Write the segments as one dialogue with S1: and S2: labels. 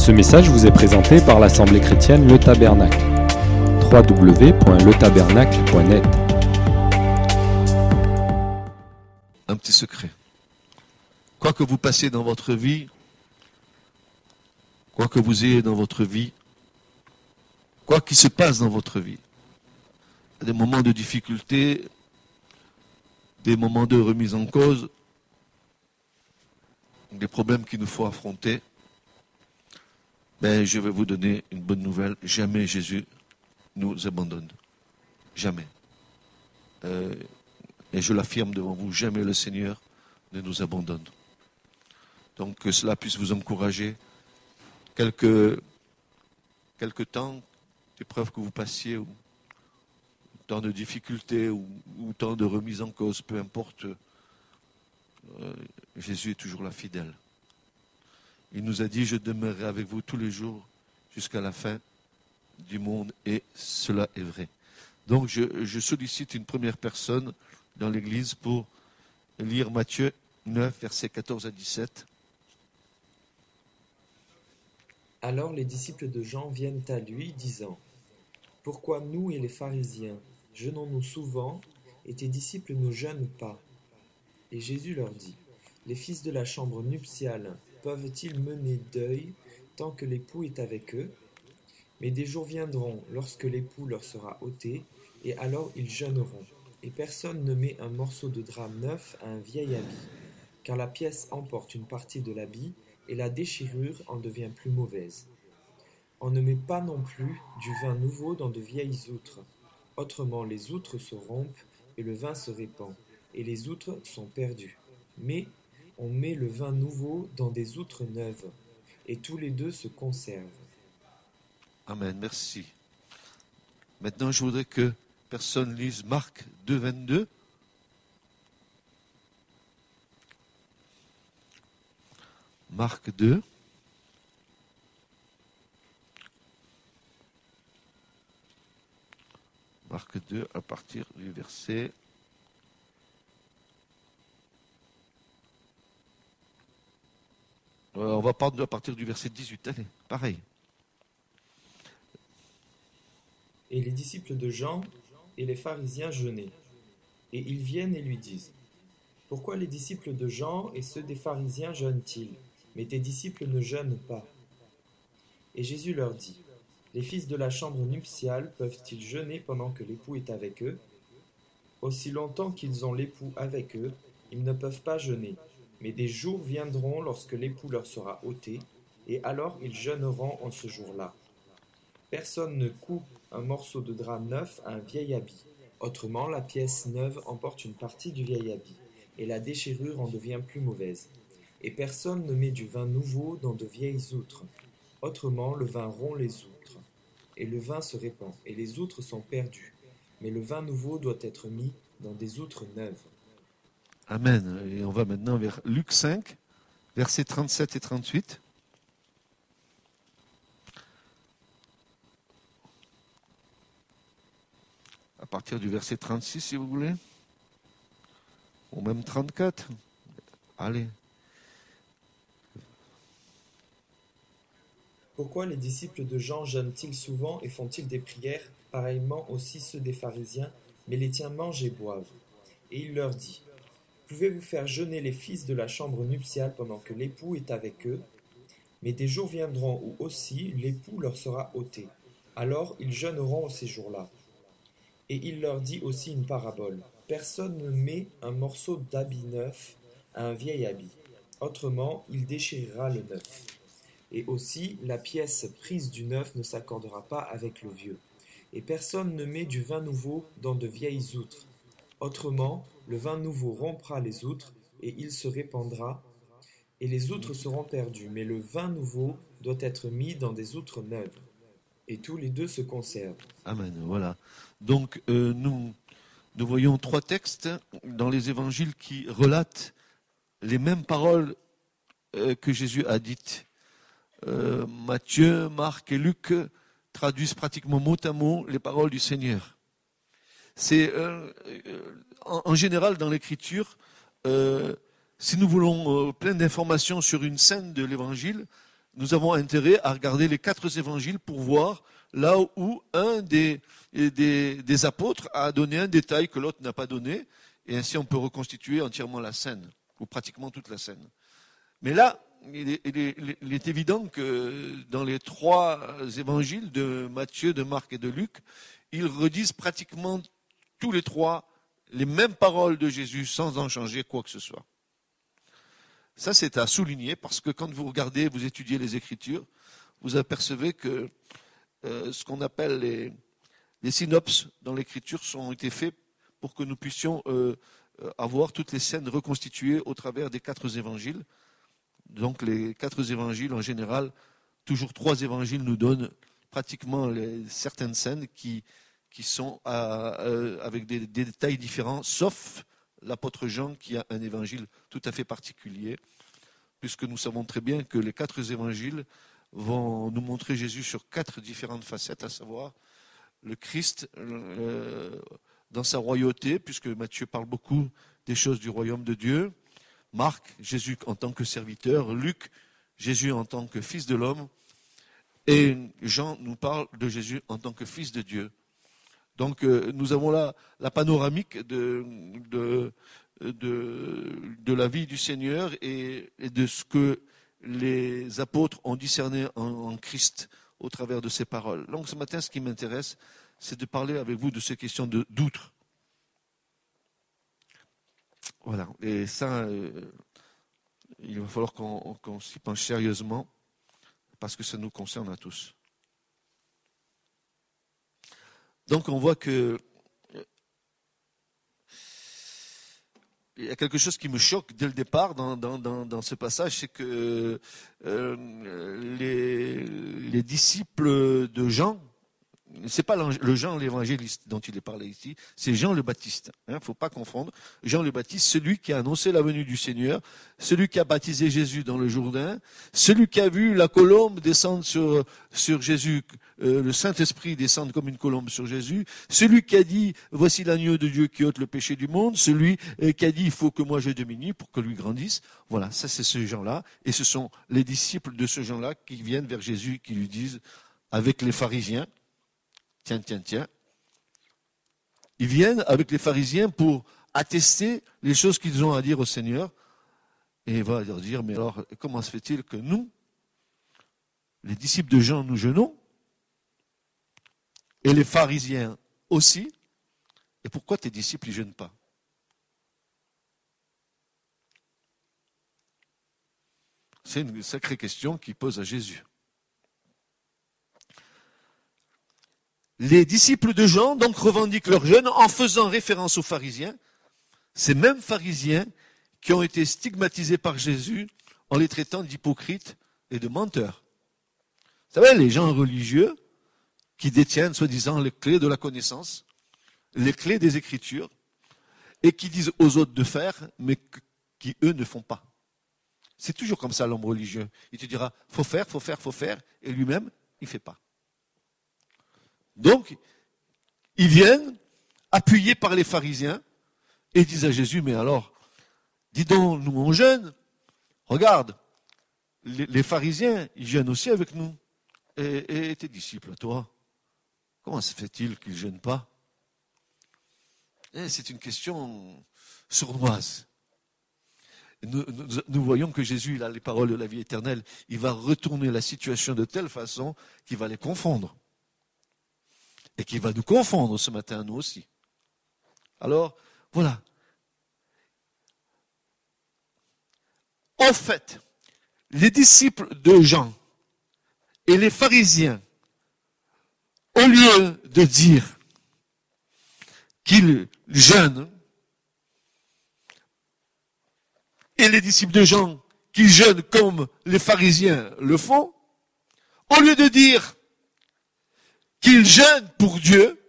S1: Ce message vous est présenté par l'Assemblée chrétienne Le Tabernacle. www.letabernacle.net
S2: un petit secret. Quoi que vous passiez dans votre vie, quoi que vous ayez dans votre vie, quoi qu'il se passe dans votre vie, des moments de difficulté, des moments de remise en cause, des problèmes qu'il nous faut affronter, ben, je vais vous donner une bonne nouvelle. Jamais Jésus nous abandonne. Jamais. Euh, et je l'affirme devant vous, jamais le Seigneur ne nous abandonne. Donc que cela puisse vous encourager. Quelques, quelques temps d'épreuves que vous passiez, temps de difficultés, ou, temps de remise en cause, peu importe, euh, Jésus est toujours là fidèle. Il nous a dit, je demeurerai avec vous tous les jours jusqu'à la fin du monde, et cela est vrai. Donc je, sollicite une première personne dans l'Église pour lire Matthieu 9, versets 14 à 17.
S3: Alors les disciples de Jean viennent à lui, disant Pourquoi nous et les pharisiens jeûnons-nous souvent, et tes disciples ne jeûnent pas? Et Jésus leur dit Les fils de la chambre nuptiale peuvent-ils mener deuil tant que l'époux est avec eux? Mais des jours viendront lorsque l'époux leur sera ôté, et alors ils jeûneront. Et personne ne met un morceau de drap neuf à un vieil habit, car la pièce emporte une partie de l'habit, et la déchirure en devient plus mauvaise. On ne met pas non plus du vin nouveau dans de vieilles outres, autrement les outres se rompent et le vin se répand, et les outres sont perdues. Mais on met le vin nouveau dans des outres neuves, et tous les deux se conservent.
S2: Amen, merci. Maintenant, je voudrais que personne lise Marc 2, 22. Marc 2. Marc 2 à partir du verset. On va partir du verset 18. Allez, pareil.
S3: Et les disciples de Jean et les pharisiens jeûnaient. Et ils viennent et lui disent Pourquoi les disciples de Jean et ceux des pharisiens jeûnent-ils, mais tes disciples ne jeûnent pas Et Jésus leur dit Les fils de la chambre nuptiale peuvent-ils jeûner pendant que l'époux est avec eux? Aussi longtemps qu'ils ont l'époux avec eux, ils ne peuvent pas jeûner. Mais des jours viendront lorsque l'époux leur sera ôté, et alors ils jeûneront en ce jour-là. Personne ne coupe un morceau de drap neuf à un vieil habit. Autrement, la pièce neuve emporte une partie du vieil habit, et la déchirure en devient plus mauvaise. Et personne ne met du vin nouveau dans de vieilles outres. Autrement, le vin rompt les outres, et le vin se répand, et les outres sont perdues. Mais le vin nouveau doit être mis dans des outres neuves.
S2: Amen. Et on va maintenant vers Luc 5, versets 37 et 38. À partir du verset 36, si vous voulez. Ou même 34. Allez.
S3: Pourquoi les disciples de Jean jeûnent-ils souvent et font-ils des prières, pareillement aussi ceux des pharisiens, mais les tiens mangent et boivent? Et il leur dit Pouvez-vous faire jeûner les fils de la chambre nuptiale pendant que l'époux est avec eux Mais des jours viendront où aussi l'époux leur sera ôté. Alors ils jeûneront ces jours-là. Et il leur dit aussi une parabole. Personne ne met un morceau d'habit neuf à un vieil habit. Autrement, il déchirera le neuf. Et aussi, la pièce prise du neuf ne s'accordera pas avec le vieux. Et personne ne met du vin nouveau dans de vieilles outres. Autrement, le vin nouveau rompra les outres, et il se répandra, et les outres seront perdues. Mais le vin nouveau doit être mis dans des outres neuves. Et tous les deux se conservent.
S2: Amen. Voilà. Donc, euh, nous, nous voyons trois textes dans les évangiles qui relatent les mêmes paroles euh, que Jésus a dites. Euh, Matthieu, Marc et Luc traduisent pratiquement mot à mot les paroles du Seigneur. C'est en, général dans l'Écriture, euh, si nous voulons plein d'informations sur une scène de l'Évangile, nous avons intérêt à regarder les quatre évangiles pour voir là où un des, des, apôtres a donné un détail que l'autre n'a pas donné, et ainsi on peut reconstituer entièrement la scène, ou pratiquement toute la scène. Mais là, il est, évident que dans les trois évangiles de Matthieu, de Marc et de Luc, ils redisent pratiquement tous les trois les mêmes paroles de Jésus sans en changer quoi que ce soit. Ça, c'est à souligner parce que quand vous regardez, vous étudiez les Écritures, vous apercevez que euh, ce qu'on appelle les, synopses dans l'Écriture ont été faits pour que nous puissions euh, euh, avoir toutes les scènes reconstituées au travers des quatre évangiles. Donc les quatre évangiles, en général, toujours trois évangiles nous donnent pratiquement certaines scènes qui, qui sont avec des, des, détails différents, sauf l'apôtre Jean qui a un évangile tout à fait particulier, puisque nous savons très bien que les quatre évangiles vont nous montrer Jésus sur quatre différentes facettes, à savoir le Christ dans sa royauté, puisque Matthieu parle beaucoup des choses du royaume de Dieu, Marc, Jésus en tant que serviteur, Luc, Jésus en tant que fils de l'homme, et Jean nous parle de Jésus en tant que fils de Dieu. Donc euh, nous avons là la panoramique de, de, de, la vie du Seigneur et, de ce que les apôtres ont discerné en, Christ au travers de ces paroles. Donc ce matin, ce qui m'intéresse, c'est de parler avec vous de ces questions d'outre. Voilà, et ça, euh, il va falloir qu'on s'y penche sérieusement, parce que ça nous concerne à tous. Donc on voit que il y a quelque chose qui me choque dès le départ dans, ce passage, c'est que euh, les, disciples de Jean, c'est pas le Jean l'évangéliste dont il est parlé ici, c'est Jean le Baptiste. Il hein, ne faut pas confondre. Jean le Baptiste, celui qui a annoncé la venue du Seigneur, celui qui a baptisé Jésus dans le Jourdain, celui qui a vu la colombe descendre sur, Jésus, euh, le Saint-Esprit descendre comme une colombe sur Jésus, celui qui a dit, voici l'agneau de Dieu qui ôte le péché du monde, celui euh, qui a dit, il faut que moi je diminue pour que lui grandisse. Voilà, ça c'est ce Jean-là. Et ce sont les disciples de ce Jean-là qui viennent vers Jésus, qui lui disent, avec les pharisiens, tiens, tiens, tiens. Ils viennent avec les pharisiens pour attester les choses qu'ils ont à dire au Seigneur. Et il va leur dire, mais alors, comment se fait-il que nous, les disciples de Jean, nous jeûnons, et les pharisiens aussi, et pourquoi tes disciples ne jeûnent pas? C'est une sacrée question qui pose à Jésus. Les disciples de Jean donc revendiquent leur jeûne en faisant référence aux pharisiens, ces mêmes pharisiens qui ont été stigmatisés par Jésus en les traitant d'hypocrites et de menteurs. Vous savez, les gens religieux qui détiennent soi-disant les clés de la connaissance, les clés des Écritures, et qui disent aux autres de faire, mais qui eux ne font pas. C'est toujours comme ça l'homme religieux. Il te dira, faut faire, faut faire, faut faire, et lui-même, il ne fait pas. Donc, ils viennent, appuyés par les pharisiens, et disent à Jésus, mais alors, dis donc, nous on jeûne, regarde, les, pharisiens, ils jeûnent aussi avec nous. Et, tes disciples, toi, comment se fait-il qu'ils ne jeûnent pas? Eh, C'est une question sournoise. Nous, nous, voyons que Jésus, il a les paroles de la vie éternelle. Il va retourner la situation de telle façon qu'il va les confondre et qui va nous confondre ce matin, nous aussi. Alors, voilà. En fait, les disciples de Jean et les pharisiens, au lieu de dire qu'ils jeûnent, et les disciples de Jean qui jeûnent comme les pharisiens le font, au lieu de dire qu'ils jeûnent pour Dieu,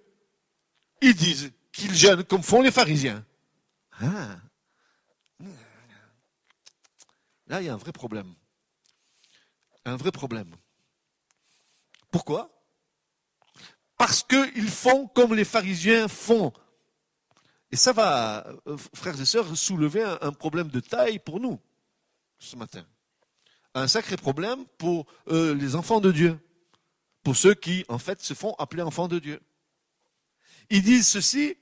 S2: ils disent qu'ils jeûnent comme font les pharisiens. Ah. Là, il y a un vrai problème. Un vrai problème. Pourquoi? Parce qu'ils font comme les pharisiens font. Et ça va, euh, frères et sœurs, soulever un problème de taille pour nous ce matin. un sacré problème pour euh, les enfants de Dieu, pour ceux qui, en fait, se font appeler enfants de Dieu. Ils disent ceci,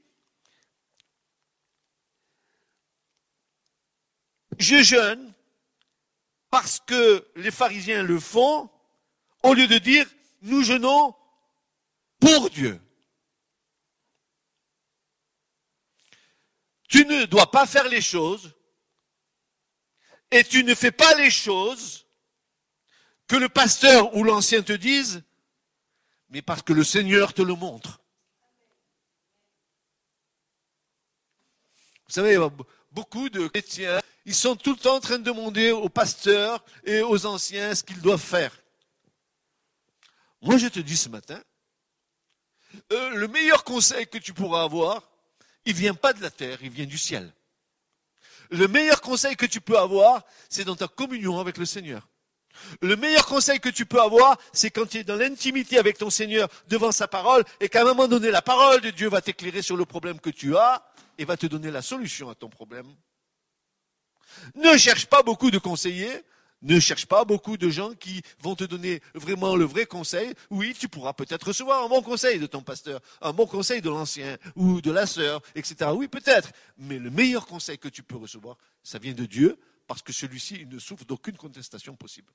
S2: je jeûne parce que les pharisiens le font, au lieu de dire, nous jeûnons pour Dieu. Tu ne dois pas faire les choses et tu ne fais pas les choses que le pasteur ou l'ancien te dise, mais parce que le Seigneur te le montre. Vous savez, beaucoup de chrétiens, ils sont tout le temps en train de demander aux pasteurs et aux anciens ce qu'ils doivent faire. Moi, je te dis ce matin, euh, le meilleur conseil que tu pourras avoir, il vient pas de la terre, il vient du ciel. Le meilleur conseil que tu peux avoir, c'est dans ta communion avec le Seigneur. Le meilleur conseil que tu peux avoir, c'est quand tu es dans l'intimité avec ton Seigneur devant sa parole et qu'à un moment donné, la parole de Dieu va t'éclairer sur le problème que tu as et va te donner la solution à ton problème. Ne cherche pas beaucoup de conseillers, ne cherche pas beaucoup de gens qui vont te donner vraiment le vrai conseil. Oui, tu pourras peut-être recevoir un bon conseil de ton pasteur, un bon conseil de l'ancien ou de la sœur, etc. Oui, peut-être. Mais le meilleur conseil que tu peux recevoir, ça vient de Dieu, parce que celui-ci, ne souffre d'aucune contestation possible.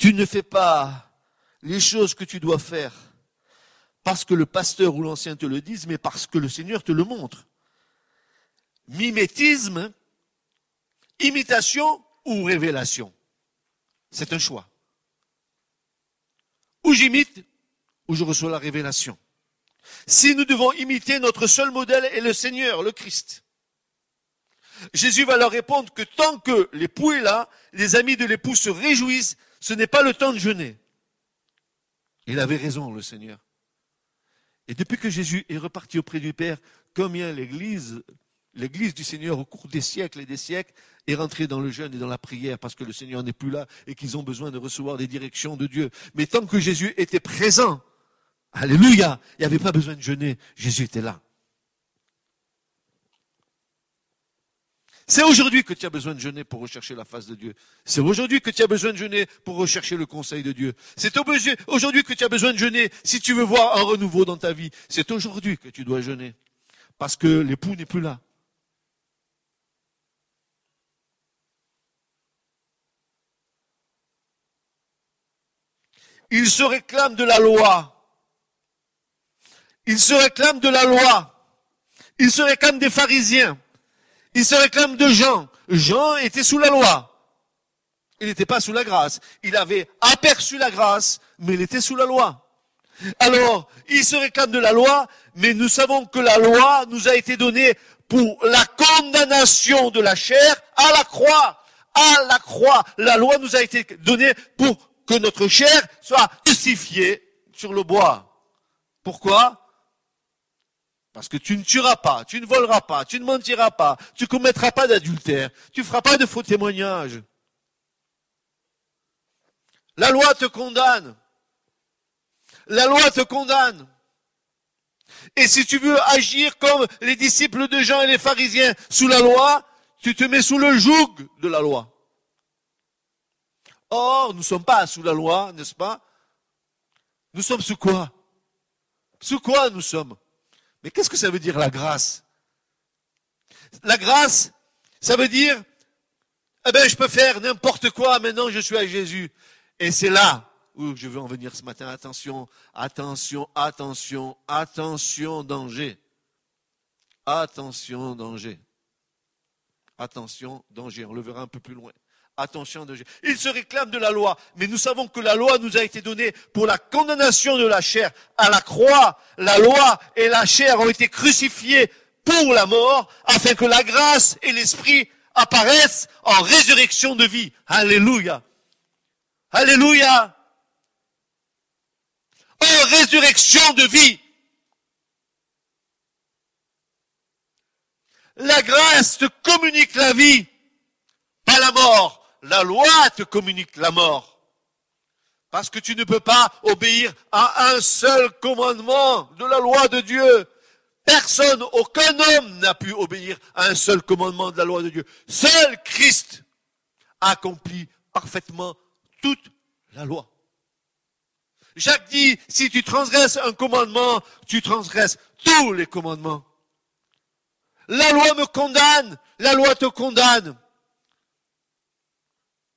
S2: Tu ne fais pas les choses que tu dois faire parce que le pasteur ou l'ancien te le dise, mais parce que le Seigneur te le montre. Mimétisme, imitation ou révélation. C'est un choix. Ou j'imite, ou je reçois la révélation. Si nous devons imiter, notre seul modèle est le Seigneur, le Christ. Jésus va leur répondre que tant que l'époux est là, les amis de l'époux se réjouissent, ce n'est pas le temps de jeûner. Il avait raison, le Seigneur. Et depuis que Jésus est reparti auprès du Père, combien l'Église, l'Église du Seigneur au cours des siècles et des siècles, est rentrée dans le jeûne et dans la prière parce que le Seigneur n'est plus là et qu'ils ont besoin de recevoir des directions de Dieu. Mais tant que Jésus était présent, Alléluia, il n'y avait pas besoin de jeûner, Jésus était là. C'est aujourd'hui que tu as besoin de jeûner pour rechercher la face de Dieu. C'est aujourd'hui que tu as besoin de jeûner pour rechercher le conseil de Dieu. C'est aujourd'hui que tu as besoin de jeûner si tu veux voir un renouveau dans ta vie. C'est aujourd'hui que tu dois jeûner. Parce que l'époux n'est plus là. Il se réclame de la loi. Il se réclame de la loi. Il se réclame des pharisiens. Il se réclame de Jean. Jean était sous la loi. Il n'était pas sous la grâce. Il avait aperçu la grâce, mais il était sous la loi. Alors, il se réclame de la loi, mais nous savons que la loi nous a été donnée pour la condamnation de la chair à la croix. À la croix. La loi nous a été donnée pour que notre chair soit crucifiée sur le bois. Pourquoi? Parce que tu ne tueras pas, tu ne voleras pas, tu ne mentiras pas, tu commettras pas d'adultère, tu feras pas de faux témoignages. La loi te condamne. La loi te condamne. Et si tu veux agir comme les disciples de Jean et les pharisiens sous la loi, tu te mets sous le joug de la loi. Or, nous ne sommes pas sous la loi, n'est-ce pas? Nous sommes sous quoi? Sous quoi nous sommes? Mais qu'est-ce que ça veut dire la grâce? La grâce, ça veut dire, eh ben, je peux faire n'importe quoi, maintenant je suis à Jésus. Et c'est là où je veux en venir ce matin. Attention, attention, attention, attention, danger. Attention, danger. Attention, danger. On le verra un peu plus loin. Attention, danger. Il se réclame de la loi, mais nous savons que la loi nous a été donnée pour la condamnation de la chair. À la croix, la loi et la chair ont été crucifiées pour la mort, afin que la grâce et l'esprit apparaissent en résurrection de vie. Alléluia. Alléluia. En résurrection de vie. La grâce te communique la vie, pas la mort la loi te communique la mort. Parce que tu ne peux pas obéir à un seul commandement de la loi de Dieu. Personne, aucun homme n'a pu obéir à un seul commandement de la loi de Dieu. Seul Christ accomplit parfaitement toute la loi. Jacques dit, si tu transgresses un commandement, tu transgresses tous les commandements. La loi me condamne, la loi te condamne.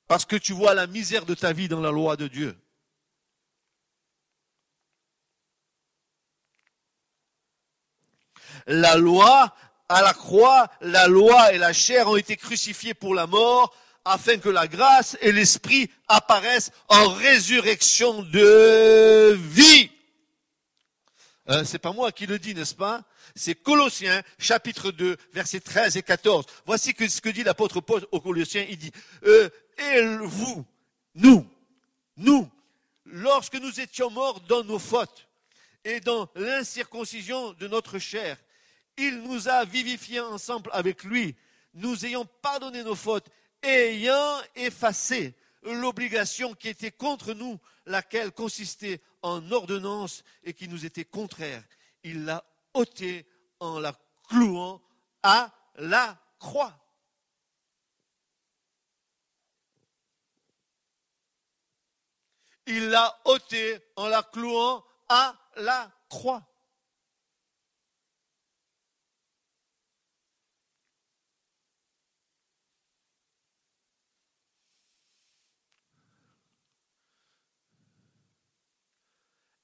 S2: Parce que tu vois la misère de ta vie dans la loi de Dieu. La loi, à la croix, la loi et la chair ont été crucifiés pour la mort, afin que la grâce et l'esprit apparaissent en résurrection de vie. Euh, c'est pas moi qui le dis, n'est-ce pas? C'est Colossiens, chapitre 2, versets 13 et 14. Voici ce que dit l'apôtre Paul aux Colossiens. Il dit, euh, et vous, nous, nous, lorsque nous étions morts dans nos fautes et dans l'incirconcision de notre chair, il nous a vivifiés ensemble avec lui, nous ayant pardonné nos fautes ayant effacé l'obligation qui était contre nous, laquelle consistait en ordonnance et qui nous était contraire. Il l'a ôté en la clouant à la croix. Il l'a ôté en la clouant à la croix.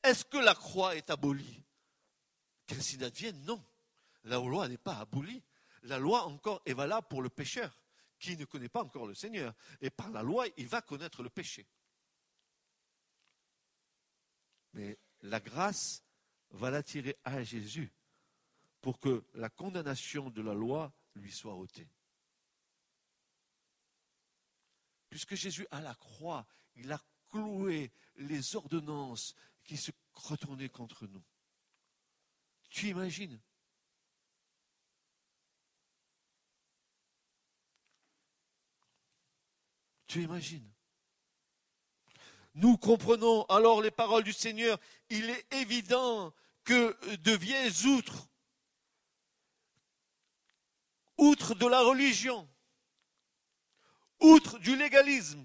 S2: Est-ce que la croix est abolie? Qu'ainsi advienne, non. La loi n'est pas abolie. La loi encore est valable pour le pécheur qui ne connaît pas encore le Seigneur. Et par la loi, il va connaître le péché. Mais la grâce va l'attirer à Jésus pour que la condamnation de la loi lui soit ôtée. Puisque Jésus à la croix, il a cloué les ordonnances qui se retournaient contre nous. Tu imagines? Tu imagines? Nous comprenons alors les paroles du Seigneur. Il est évident que de vieilles outres, outre de la religion, outre du légalisme,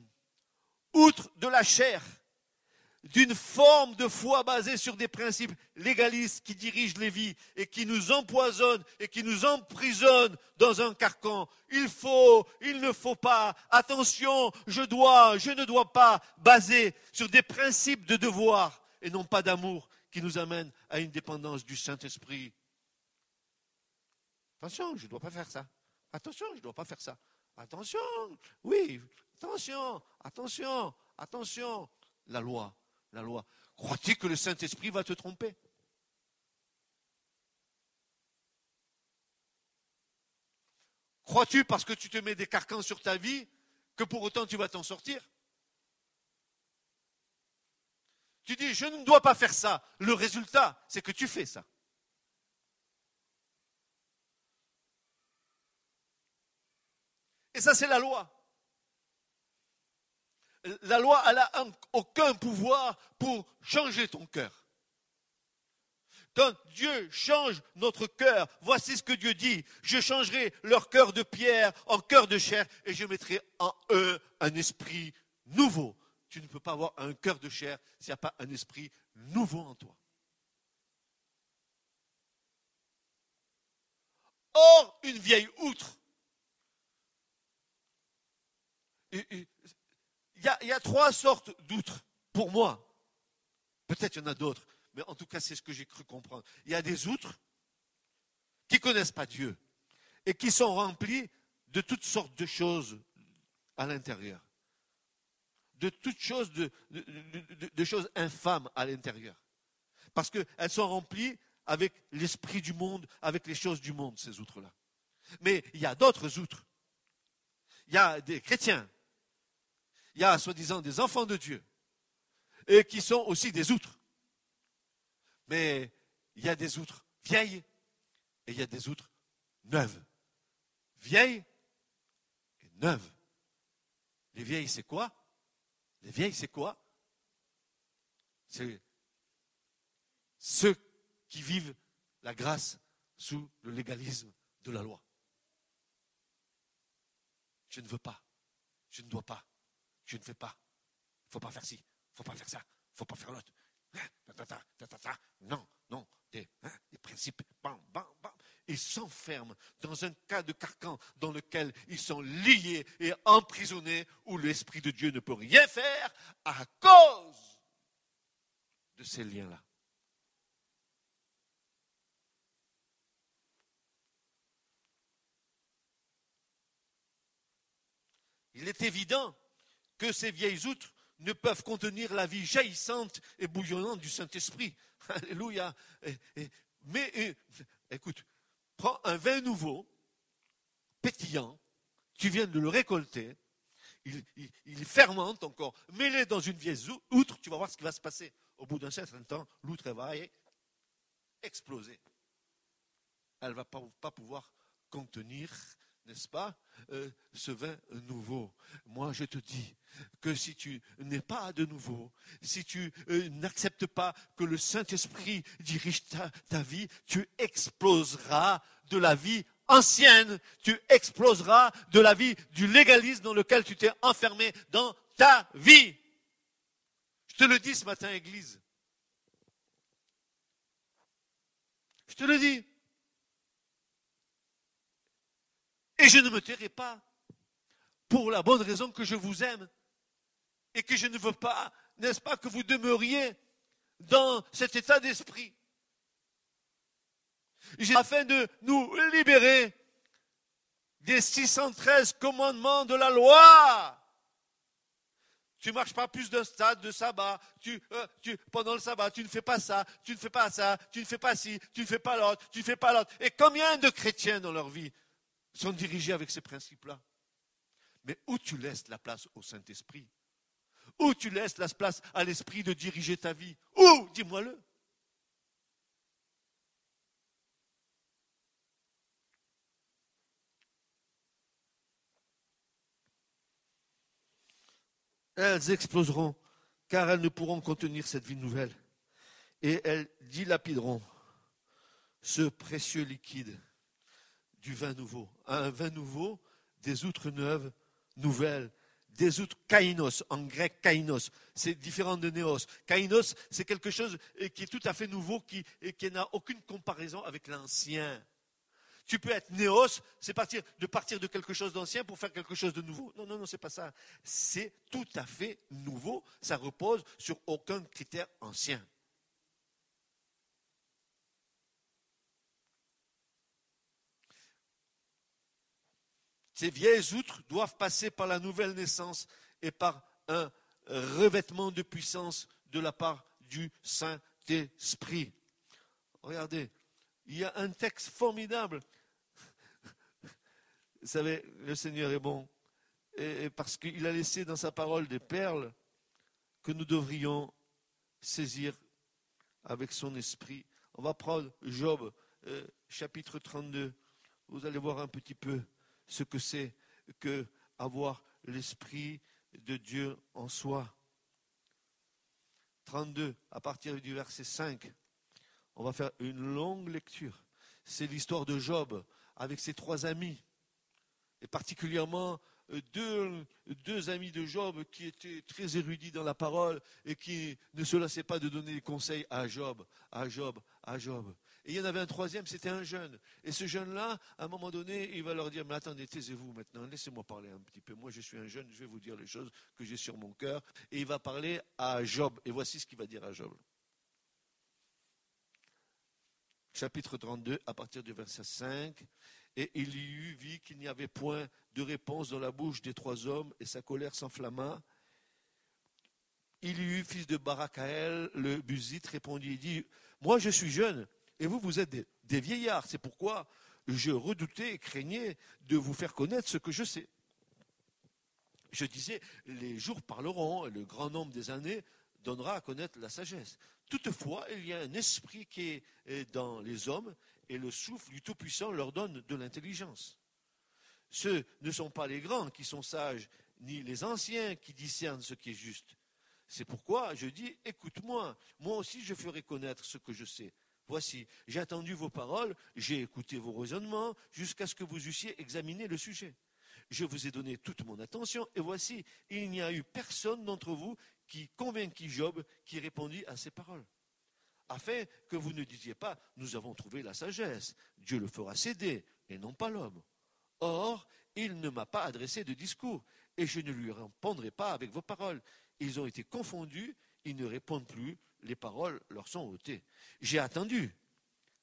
S2: outre de la chair, d'une forme de foi basée sur des principes légalistes qui dirigent les vies et qui nous empoisonnent et qui nous emprisonnent dans un carcan. Il faut, il ne faut pas, attention, je dois, je ne dois pas, basé sur des principes de devoir et non pas d'amour qui nous amènent à une dépendance du Saint-Esprit. Attention, je ne dois pas faire ça. Attention, je ne dois pas faire ça. Attention, oui, attention, attention, attention. La loi, la loi. Crois-tu que le Saint-Esprit va te tromper? Crois-tu parce que tu te mets des carcans sur ta vie que pour autant tu vas t'en sortir? Tu dis, je ne dois pas faire ça. Le résultat, c'est que tu fais ça. Et ça, c'est la loi la loi n'a aucun pouvoir pour changer ton cœur. Quand Dieu change notre cœur, voici ce que Dieu dit. Je changerai leur cœur de pierre en cœur de chair et je mettrai en eux un esprit nouveau. Tu ne peux pas avoir un cœur de chair s'il n'y a pas un esprit nouveau en toi. Or, une vieille outre, il y, a, trois sortes d'outres pour moi. Peut-être il y en a d'autres, mais en tout cas, c'est ce que j'ai cru comprendre. Il y a des outres qui ne connaissent pas Dieu et qui sont remplis de toutes sortes de choses à l'intérieur. De toutes choses, de, de choses infâmes à l'intérieur. Parce qu'elles sont remplies avec l'esprit du monde, avec les choses du monde, ces outres-là. Mais il y a d'autres outres. Il y a des chrétiens il y a soi-disant des enfants de Dieu et qui sont aussi des outres. Mais il y a des outres vieilles et il y a des outres neuves. Vieilles et neuves. Les vieilles, c'est quoi? Les vieilles, c'est quoi? C'est ceux qui vivent la grâce sous le légalisme de la loi. Je ne veux pas, je ne dois pas, je ne fais pas. Il ne faut pas faire ci, il ne faut pas faire ça, il ne faut pas faire l'autre. Non, non, des, hein, principes. Ils s'enferment dans un cas de carcan dans lequel ils sont liés et emprisonnés où l'Esprit de Dieu ne peut rien faire à cause de ces liens-là. Il est évident que ces vieilles outres ne peuvent contenir la vie jaillissante et bouillonnante du Saint-Esprit. Alléluia. Mais écoute, prends un vin nouveau, pétillant, tu viens de le récolter, il, fermente encore, mets-le dans une vieille outre, tu vas voir ce qui va se passer. Au bout d'un certain temps, l'outre va exploser. Elle ne va pas pouvoir contenir n'est-ce pas, euh, ce vin nouveau. Moi, je te dis que si tu n'es pas de nouveau, si tu euh, n'acceptes pas que le Saint-Esprit dirige ta, ta vie, tu exploseras de la vie ancienne, tu exploseras de la vie du légalisme dans lequel tu t'es enfermé dans ta vie. Je te le dis ce matin, Église. Je te le dis. Et je ne me tairai pas pour la bonne raison que je vous aime et que je ne veux pas, n'est-ce pas, que vous demeuriez dans cet état d'esprit. Afin de nous libérer des 613 commandements de la loi. Tu marches pas plus d'un stade de sabbat. Tu, euh, tu, pendant le sabbat, tu ne fais pas ça, tu ne fais pas ça, tu ne fais pas ci, tu ne fais pas l'autre, tu ne fais pas l'autre. Et combien de chrétiens dans leur vie sont dirigés avec ces principes-là. Mais où tu laisses la place au Saint-Esprit? Où tu laisses la place à l'Esprit de diriger ta vie? Où? Dis-moi-le. Elles exploseront, car elles ne pourront contenir cette vie nouvelle. Et elles dilapideront ce précieux liquide du vin nouveau. Un vin nouveau, des outres neuves, nouvelles, des outres kainos, en grec kainos. C'est différent de néos. Kainos, c'est quelque chose qui est tout à fait nouveau, qui, n'a aucune comparaison avec l'ancien. Tu peux être néos, c'est partir, de partir de quelque chose d'ancien pour faire quelque chose de nouveau. Non, non, non, c'est pas ça. C'est tout à fait nouveau. Ça repose sur aucun critère ancien. Ces vieilles outres doivent passer par la nouvelle naissance et par un revêtement de puissance de la part du Saint-Esprit. Regardez, il y a un texte formidable. Vous savez, le Seigneur est bon. Parce qu'il a laissé dans sa parole des perles que nous devrions saisir avec son esprit. On va prendre Job, euh, chapitre 32. Vous allez voir un petit peu ce que c'est que avoir l'Esprit de Dieu en soi. 32, à partir du verset 5, on va faire une longue lecture. C'est l'histoire de Job avec ses trois amis, et particulièrement euh, deux, deux, amis de Job qui étaient très érudits dans la parole et qui ne se lassaient pas de donner des conseils à Job, à Job, à Job. Et il y en avait un troisième, c'était un jeune. Et ce jeune-là, à un moment donné, il va leur dire, mais attendez, taisez-vous maintenant, laissez-moi parler un petit peu. Moi, je suis un jeune, je vais vous dire les choses que j'ai sur mon cœur. Et il va parler à Job. Et voici ce qu'il va dire à Job. Chapitre 32, à partir du verset 5. Et il y eut, vit qu'il n'y avait point de réponse dans la bouche des trois hommes, et sa colère s'enflamma. Il y eut, fils de Barakaël, le Buzite, répondit, il dit, moi je suis jeune, et vous, vous êtes des, vieillards. C'est pourquoi je redoutais et craignais de vous faire connaître ce que je sais. Je disais, les jours parleront, et le grand nombre des années donnera à connaître la sagesse. Toutefois, il y a un esprit qui est dans les hommes, et le souffle du Tout-Puissant leur donne de l'intelligence. Ce ne sont pas les grands qui sont sages, ni les anciens qui discernent ce qui est juste. C'est pourquoi je dis, écoute-moi, moi aussi je ferai connaître ce que je sais. Voici, j'ai attendu vos paroles, j'ai écouté vos raisonnements, jusqu'à ce que vous eussiez examiné le sujet. Je vous ai donné toute mon attention, et voici, il n'y a eu personne d'entre vous qui convainquit Job qui répondit à ces paroles. Afin que vous ne disiez pas, nous avons trouvé la sagesse, Dieu le fera céder, et non pas l'homme. Or, il ne m'a pas adressé de discours, et je ne lui répondrai pas avec vos paroles. Ils ont été confondus, ils ne répondent plus, les paroles leur sont ôtées. J'ai attendu,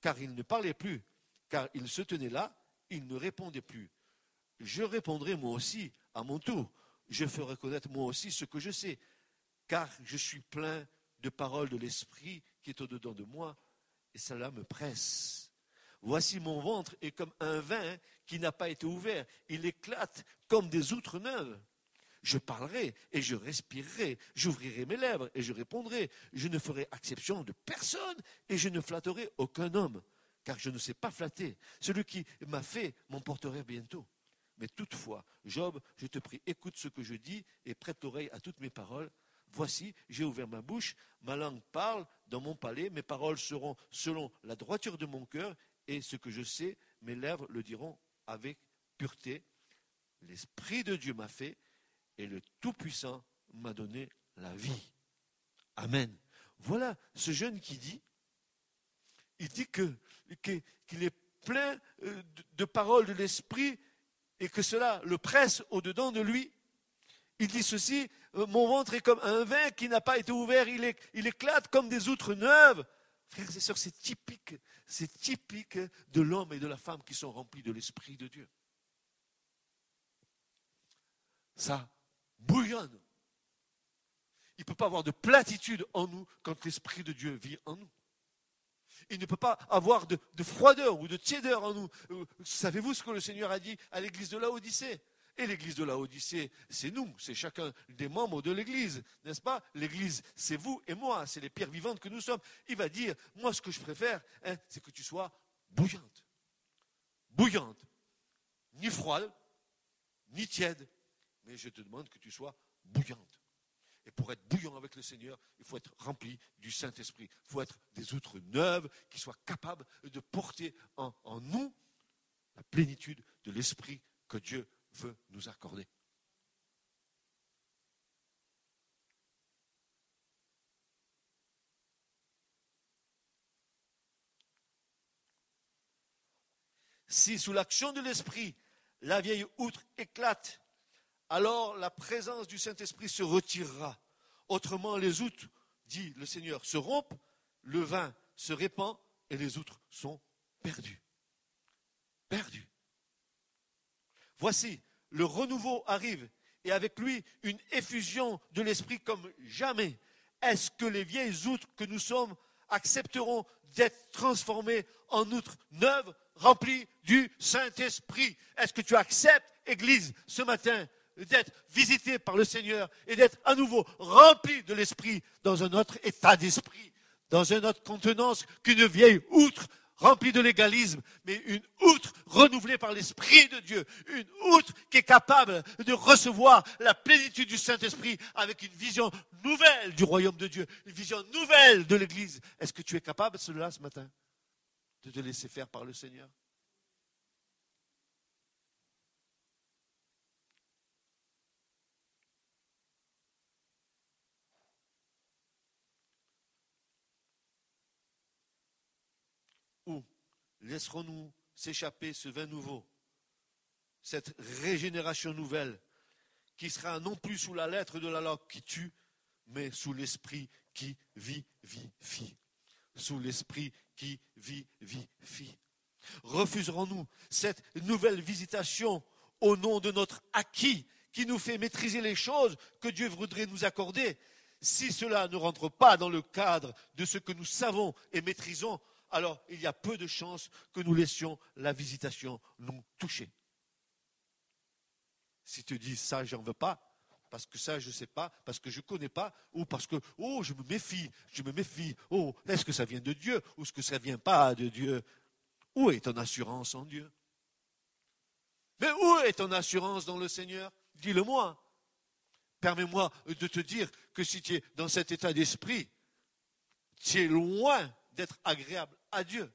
S2: car il ne parlait plus, car il se tenait là, il ne répondait plus. Je répondrai moi aussi à mon tour. Je ferai connaître moi aussi ce que je sais, car je suis plein de paroles de l'Esprit qui est au-dedans de moi, et cela me presse. Voici mon ventre est comme un vin qui n'a pas été ouvert. Il éclate comme des outres neuves. Je parlerai et je respirerai, j'ouvrirai mes lèvres et je répondrai. Je ne ferai exception de personne et je ne flatterai aucun homme, car je ne sais pas flatter. Celui qui m'a fait m'emporterait bientôt. Mais toutefois, Job, je te prie, écoute ce que je dis et prête oreille à toutes mes paroles. Voici, j'ai ouvert ma bouche, ma langue parle dans mon palais, mes paroles seront selon la droiture de mon cœur, et ce que je sais, mes lèvres le diront avec pureté. L'Esprit de Dieu m'a fait, et le Tout-Puissant m'a donné la vie. Amen. Voilà ce jeune qui dit, il dit que, qu'il est plein euh, de paroles de l'Esprit et que cela le presse au-dedans de lui. Il dit ceci, euh, mon ventre est comme un vin qui n'a pas été ouvert, il, il éclate comme des outres neuves. Frères et sœurs, c'est typique, c'est typique de l'homme et de la femme qui sont remplis de l'Esprit de Dieu. Ça bouillonne. Il ne peut pas avoir de platitude en nous quand l'Esprit de Dieu vit en nous. Il ne peut pas avoir de, froideur ou de tiédeur en nous. Euh, savez-vous ce que le Seigneur a dit à l'église de Laodicée? Et l'église de la Odyssée, c'est nous, c'est chacun des membres de l'église, n'est-ce pas? L'église, c'est vous et moi, c'est les pierres vivantes que nous sommes. Il va dire, moi ce que je préfère, hein, c'est que tu sois bouillante. Bouillante. Ni froide, ni tiède, mais je te demande que tu sois bouillante. Et pour être bouillant avec le Seigneur, il faut être rempli du Saint-Esprit. Il faut être des outres neuves qui soient capables de porter en, nous la plénitude de l'Esprit que Dieu veut nous accorder. Si sous l'action de l'Esprit, la vieille outre éclate, alors la présence du Saint-Esprit se retirera. Autrement, les outres, dit le Seigneur, se rompent, le vin se répand et les outres sont perdues. Perdues. Voici, le renouveau arrive et avec lui une effusion de l'esprit comme jamais. Est-ce que les vieilles outres que nous sommes accepteront d'être transformées en outres neuves, remplies du Saint-Esprit? Est-ce que tu acceptes, Église, ce matin, d'être visité par le Seigneur et d'être à nouveau rempli de l'Esprit dans un autre état d'esprit, dans une autre contenance qu'une vieille outre remplie de légalisme, mais une outre renouvelée par l'Esprit de Dieu, une outre qui est capable de recevoir la plénitude du Saint-Esprit avec une vision nouvelle du royaume de Dieu, une vision nouvelle de l'Église. Est-ce que tu es capable cela ce matin De te laisser faire par le Seigneur? Laisserons-nous s'échapper ce vin nouveau, cette régénération nouvelle, qui sera non plus sous la lettre de la loi qui tue, mais sous l'esprit qui vivifie. Sous l'esprit qui vivifie. Refuserons-nous cette nouvelle visitation au nom de notre acquis qui nous fait maîtriser les choses que Dieu voudrait nous accorder? Si cela ne rentre pas dans le cadre de ce que nous savons et maîtrisons, alors il y a peu de chances que nous laissions la visitation nous toucher. Si tu dis ça, j'en veux pas, parce que ça, je ne sais pas, parce que je ne connais pas, ou parce que, oh, je me méfie, je me méfie, oh, est-ce que ça vient de Dieu, ou est-ce que ça ne vient pas de Dieu? Où est ton assurance en Dieu? Mais où est ton assurance dans le Seigneur? Dis-le-moi. permets-moi de te dire que si tu es dans cet état d'esprit, tu es loin d'être agréable à Dieu.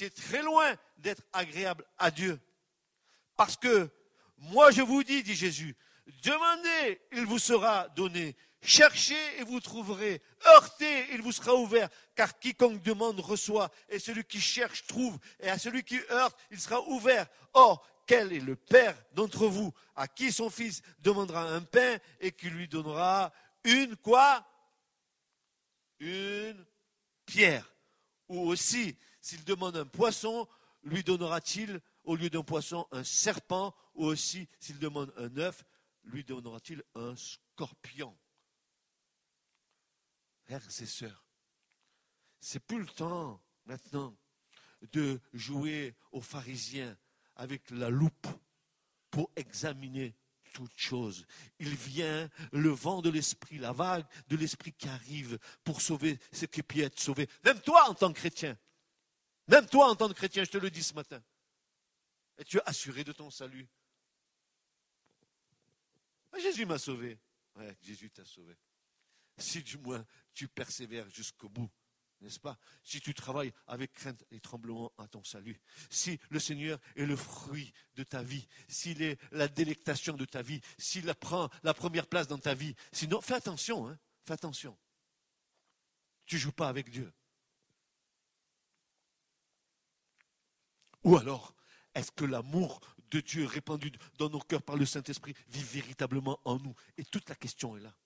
S2: Es très loin d'être agréable à Dieu. Parce que moi je vous dis, dit Jésus, demandez, il vous sera donné. Cherchez et vous trouverez. Heurtez, il vous sera ouvert. Car quiconque demande reçoit. Et celui qui cherche trouve. Et à celui qui heurte, il sera ouvert. Or, quel est le père d'entre vous à qui son fils demandera un pain et qui lui donnera une quoi? Une pierre. Ou aussi, s'il demande un poisson, lui donnera-t-il au lieu d'un poisson un serpent Ou aussi, s'il demande un œuf, lui donnera-t-il un scorpion? Frères et sœurs, c'est plus le temps maintenant de jouer aux pharisiens avec la loupe pour examiner toutes choses. Il vient le vent de l'esprit, la vague de l'esprit qui arrive pour sauver ce qui peut être sauvé. Même toi en tant que chrétien, même toi en tant que chrétien, je te le dis ce matin, es-tu assuré de ton salut ah, Jésus m'a sauvé. Ouais, Jésus t'a sauvé si du moins tu persévères jusqu'au bout, n'est-ce pas? Si tu travailles avec crainte et tremblement à ton salut, si le Seigneur est le fruit de ta vie, s'il est la délectation de ta vie, s'il prend la première place dans ta vie, sinon fais attention, hein, fais attention. Tu joues pas avec Dieu. Ou alors, est-ce que l'amour de Dieu répandu dans nos cœurs par le Saint-Esprit vit véritablement en nous? Et toute la question est là.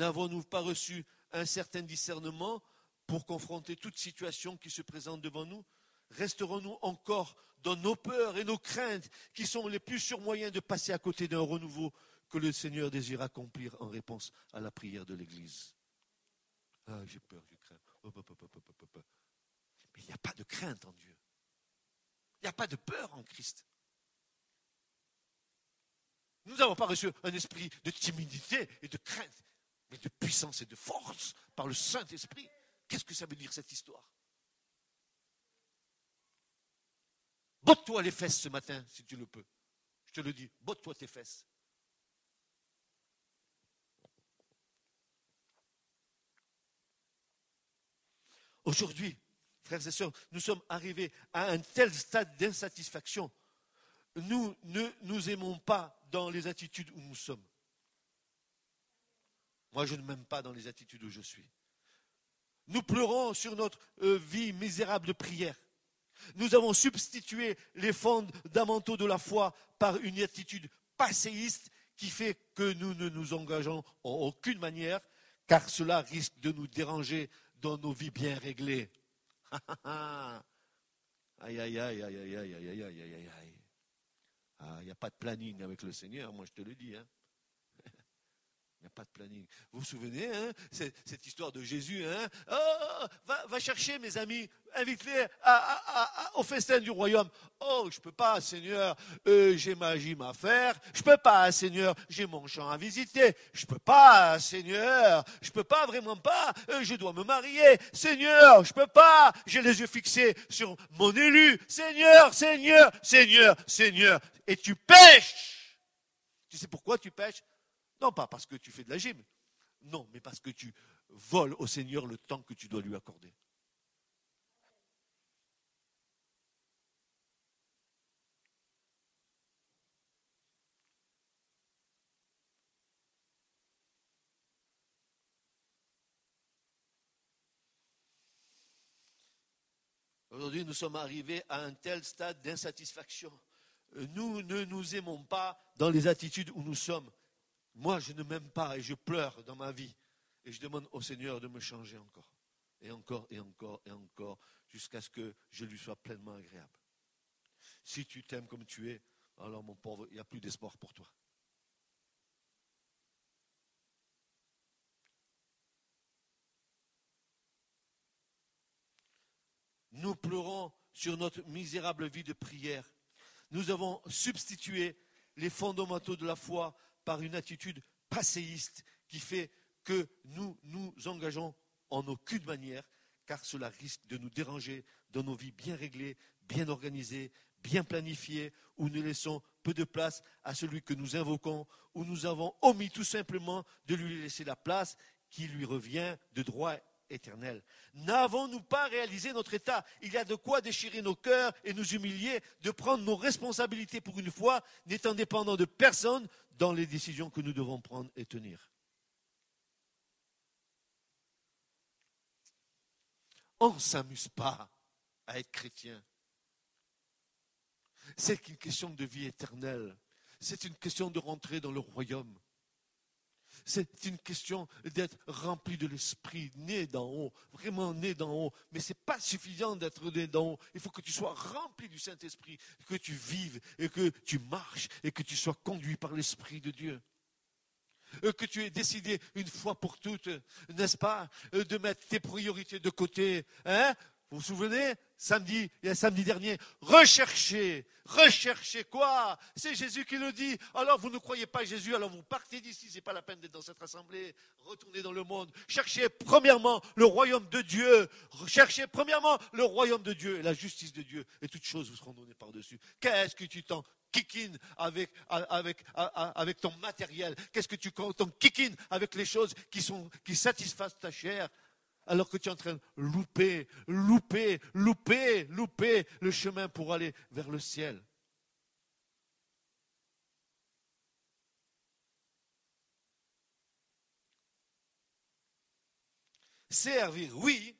S2: N'avons-nous pas reçu un certain discernement pour confronter toute situation qui se présente devant nous? Resterons-nous encore dans nos peurs et nos craintes qui sont les plus sûrs moyens de passer à côté d'un renouveau que le Seigneur désire accomplir en réponse à la prière de l'Église? Ah, j'ai peur, j'ai crains. Mais il n'y a pas de crainte en Dieu. Il n'y a pas de peur en Christ. Nous n'avons pas reçu un esprit de timidité et de crainte mais de puissance et de force par le Saint-Esprit. Qu'est-ce que ça veut dire cette histoire? Botte-toi les fesses ce matin, si tu le peux. Je te le dis, botte-toi tes fesses. Aujourd'hui, frères et sœurs, nous sommes arrivés à un tel stade d'insatisfaction. Nous ne nous aimons pas dans les attitudes où nous sommes. Moi, je ne m'aime pas dans les attitudes où je suis. Nous pleurons sur notre euh, vie misérable de prière. Nous avons substitué les fondamentaux de la foi par une attitude passéiste qui fait que nous ne nous engageons en aucune manière, car cela risque de nous déranger dans nos vies bien réglées. aïe, aïe, aïe, aïe, aïe, aïe, aïe, aïe, aïe, aïe. Ah, il n'y a pas de planning avec le Seigneur, moi je te le dis. Hein. Il n'y a pas de planning. Vous vous souvenez, hein, cette, histoire de Jésus, hein, oh, va, chercher mes amis, invite-les au festin du royaume. Oh, je ne peux pas, Seigneur, euh, j'ai ma gym à faire. Je ne peux pas, Seigneur, j'ai mon champ à visiter. Je ne peux pas, Seigneur, je ne peux pas, vraiment pas, euh, je dois me marier. Seigneur, je ne peux pas, j'ai les yeux fixés sur mon élu. Seigneur, Seigneur, Seigneur, Seigneur. Et tu pêches. Tu sais pourquoi tu pêches? Non pas parce que tu fais de la gym, non, mais parce que tu voles au Seigneur le temps que tu dois lui accorder. Aujourd'hui, nous sommes arrivés à un tel stade d'insatisfaction. Nous ne nous aimons pas dans les attitudes où nous sommes. Moi, je ne m'aime pas et je pleure dans ma vie. Et je demande au Seigneur de me changer encore. Et encore, et encore, et encore, jusqu'à ce que je lui sois pleinement agréable. Si tu t'aimes comme tu es, alors mon pauvre, il n'y a plus d'espoir pour toi. Nous pleurons sur notre misérable vie de prière. Nous avons substitué les fondamentaux de la foi par une attitude passéiste qui fait que nous nous engageons en aucune manière, car cela risque de nous déranger dans nos vies bien réglées, bien organisées, bien planifiées, où nous laissons peu de place à celui que nous invoquons, où nous avons omis tout simplement de lui laisser la place qui lui revient de droit éternel. N'avons-nous pas réalisé notre état? Il y a de quoi déchirer nos cœurs et nous humilier, de prendre nos responsabilités pour une fois, n'étant dépendants de personne dans les décisions que nous devons prendre et tenir. On ne s'amuse pas à être chrétien. C'est une question de vie éternelle. C'est une question de rentrer dans le royaume. C'est une question d'être rempli de l'esprit, né d'en haut, vraiment né d'en haut. Mais ce n'est pas suffisant d'être né d'en haut. Il faut que tu sois rempli du Saint-Esprit, que tu vives et que tu marches et que tu sois conduit par l'Esprit de Dieu. Euh, que tu aies décidé une fois pour toutes, n'est-ce pas, euh, de mettre tes priorités de côté. Hein? Vous vous souvenez? Samedi, samedi dernier, recherchez, recherchez quoi? C'est Jésus qui le dit. Alors vous ne croyez pas Jésus, alors vous partez d'ici, c'est pas la peine d'être dans cette assemblée. Retournez dans le monde. Cherchez premièrement le royaume de Dieu. Cherchez premièrement le royaume de Dieu et la justice de Dieu. Et toutes choses vous seront données par-dessus. Qu'est-ce que tu t'en kikines avec, avec, avec ton matériel? Qu'est-ce que tu t'en kikines avec les choses qui, sont, qui satisfassent ta chair? Alors que tu es en train de louper, louper, louper, louper le chemin pour aller vers le ciel. Servir, oui,